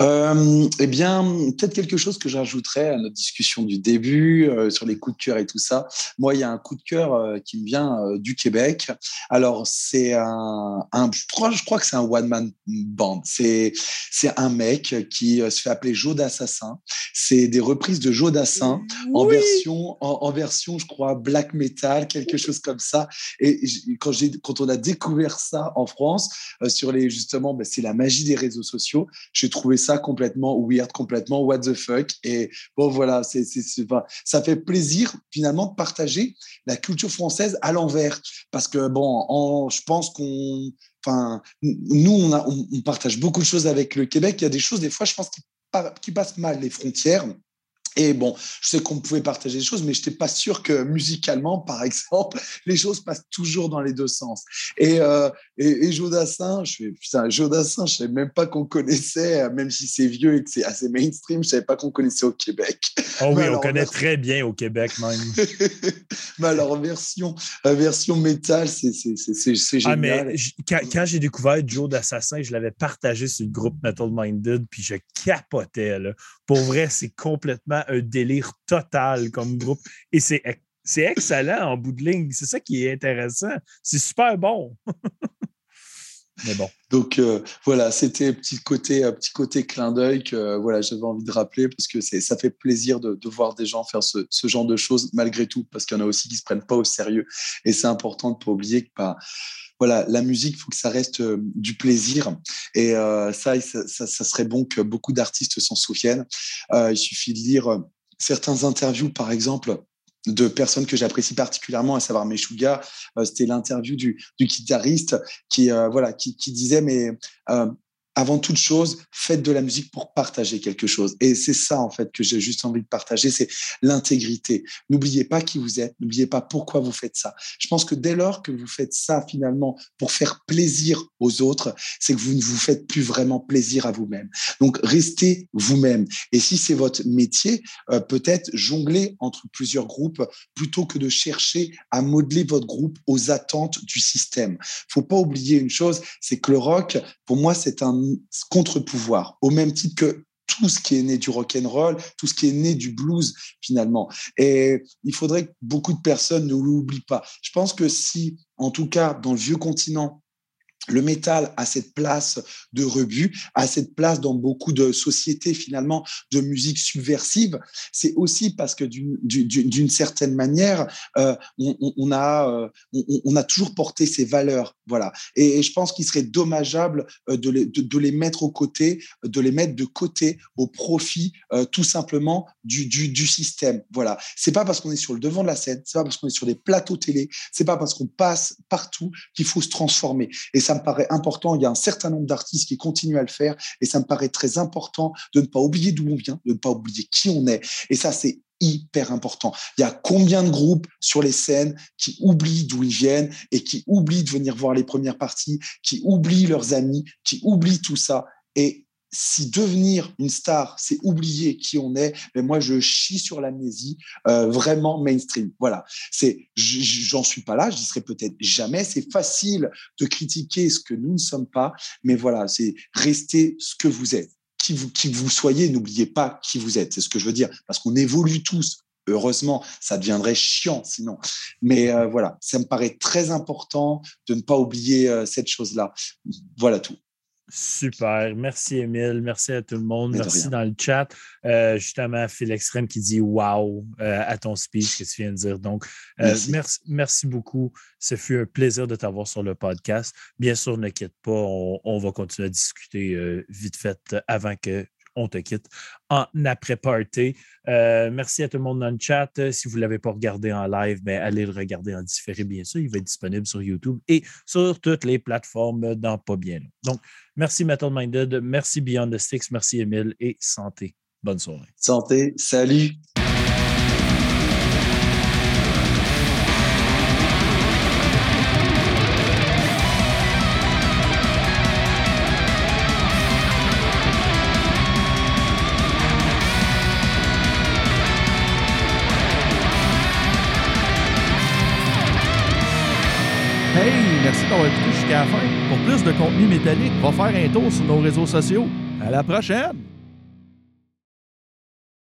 Euh, eh bien, peut-être quelque chose que j'ajouterais à notre discussion du début euh, sur les coups de cœur et tout ça. Moi, il y a un coup de cœur euh, qui me vient du Québec. Alors, c'est un, je, crois, je crois que c'est un one-man band. C'est, c'est un mec qui se fait appeler Joe d'Assassin. C'est des reprises de Joe Dassin en version, en, version, je crois, black metal, quelque chose comme ça. Et quand j'ai, quand on a découvert ça en France, sur les, justement, ben, c'est la magie des réseaux sociaux. J'ai trouvé ça complètement weird, complètement what the fuck. Et bon, voilà, c'est, ça fait plaisir finalement de partager la culture française à l'envers. Parce que bon, je pense qu'on, enfin, nous, on, on, partage beaucoup de choses avec le Québec. Il y a des choses, des fois, je pense, qui, qui passent mal les frontières. Et bon, je sais qu'on pouvait partager des choses, mais je n'étais pas sûr que musicalement, par <laughs> exemple, les choses passent toujours dans les deux sens. Et, euh, et, et Jodassin, je fais, putain, Jodassin, je ne savais même pas qu'on connaissait, même si c'est vieux et que c'est assez mainstream, je ne savais pas qu'on connaissait au Québec. Oh oui, on connaît très bien au Québec même. <laughs> mais alors, version, euh, version métal, c'est génial. Ah, mais quand, quand j'ai découvert Joe d'Assassin, je l'avais partagé sur le groupe Metal Minded, puis je capotais. Là. Pour vrai, c'est complètement un délire total comme groupe. Et c'est excellent en bout de ligne. C'est ça qui est intéressant. C'est super bon. <laughs> Donc euh, voilà, c'était petit côté, petit côté clin d'œil que voilà, j'avais envie de rappeler parce que ça fait plaisir de, voir des gens faire ce, genre de choses malgré tout, parce qu'il y en a aussi qui se prennent pas au sérieux. Et c'est important de pas oublier que bah, voilà, la musique, il faut que ça reste du plaisir. Et ça, ça, ça, serait bon que beaucoup d'artistes s'en souviennent. il suffit de lire certains interviews, par exemple, de personnes que j'apprécie particulièrement, à savoir Meshuga. Euh, c'était l'interview du, guitariste qui, euh, qui, qui, disait, mais euh, avant toute chose, faites de la musique pour partager quelque chose. Et c'est ça, en fait, que j'ai juste envie de partager, c'est l'intégrité. N'oubliez pas qui vous êtes, n'oubliez pas pourquoi vous faites ça. Je pense que dès lors que vous faites ça, finalement, pour faire plaisir aux autres, c'est que vous ne vous faites plus vraiment plaisir à vous-même. Donc, restez vous-même. Et si c'est votre métier, euh, peut-être jongler entre plusieurs groupes plutôt que de chercher à modeler votre groupe aux attentes du système. Faut pas oublier une chose, c'est que le rock, pour moi, c'est un contre-pouvoir, au même titre que tout ce qui est né du rock and roll, tout ce qui est né du blues finalement. Et il faudrait que beaucoup de personnes ne l'oublient pas. Je pense que si, en tout cas, dans le vieux continent, le métal a cette place de rebut, a cette place dans beaucoup de sociétés finalement de musique subversive. C'est aussi parce que d'une certaine manière, euh, on, a, euh, on, a toujours porté ces valeurs. Voilà. Et, je pense qu'il serait dommageable euh, de les, de, les, mettre au côté, de les mettre de côté au profit tout simplement du, du, système. Voilà. C'est pas parce qu'on est sur le devant de la scène, c'est pas parce qu'on est sur des plateaux télé, c'est pas parce qu'on passe partout qu'il faut se transformer. Et ça me paraît important. Il y a un certain nombre d'artistes qui continuent à le faire et ça me paraît très important de ne pas oublier d'où on vient, de ne pas oublier qui on est. Et ça, c'est hyper important. Il y a combien de groupes sur les scènes qui oublient d'où ils viennent et qui oublient de venir voir les premières parties, qui oublient leurs amis, qui oublient tout ça. Et si devenir une star, c'est oublier qui on est, mais moi je chie sur l'amnésie euh, vraiment mainstream. Voilà, c'est j'en suis pas là, j'y serai peut-être jamais. C'est facile de critiquer ce que nous ne sommes pas, mais voilà, c'est rester ce que vous êtes, qui vous qui vous soyez, n'oubliez pas qui vous êtes. C'est ce que je veux dire, parce qu'on évolue tous. Heureusement, ça deviendrait chiant sinon. Mais euh, voilà, ça me paraît très important de ne pas oublier euh, cette chose-là. Voilà tout. Super. Merci, Émile. Merci à tout le monde. Merci dans le chat. Euh, justement, Phil Extrême qui dit Wow euh, à ton speech que tu viens de dire. Donc, euh, merci. merci. beaucoup. Ce fut un plaisir de t'avoir sur le podcast. Bien sûr, ne quitte pas. On, va continuer à discuter vite fait avant que on te quitte en après-party. Euh, merci à tout le monde dans le chat. Si vous ne l'avez pas regardé en live, ben, allez le regarder en différé, bien sûr. Il va être disponible sur YouTube et sur toutes les plateformes dans pas bien Donc, merci Metal Minded, merci Beyond the Sticks, merci Emile et santé. Bonne soirée. Santé, salut. D'avoir écouté jusqu'à la fin. Pour plus de contenu métallique, va faire un tour sur nos réseaux sociaux. À la prochaine!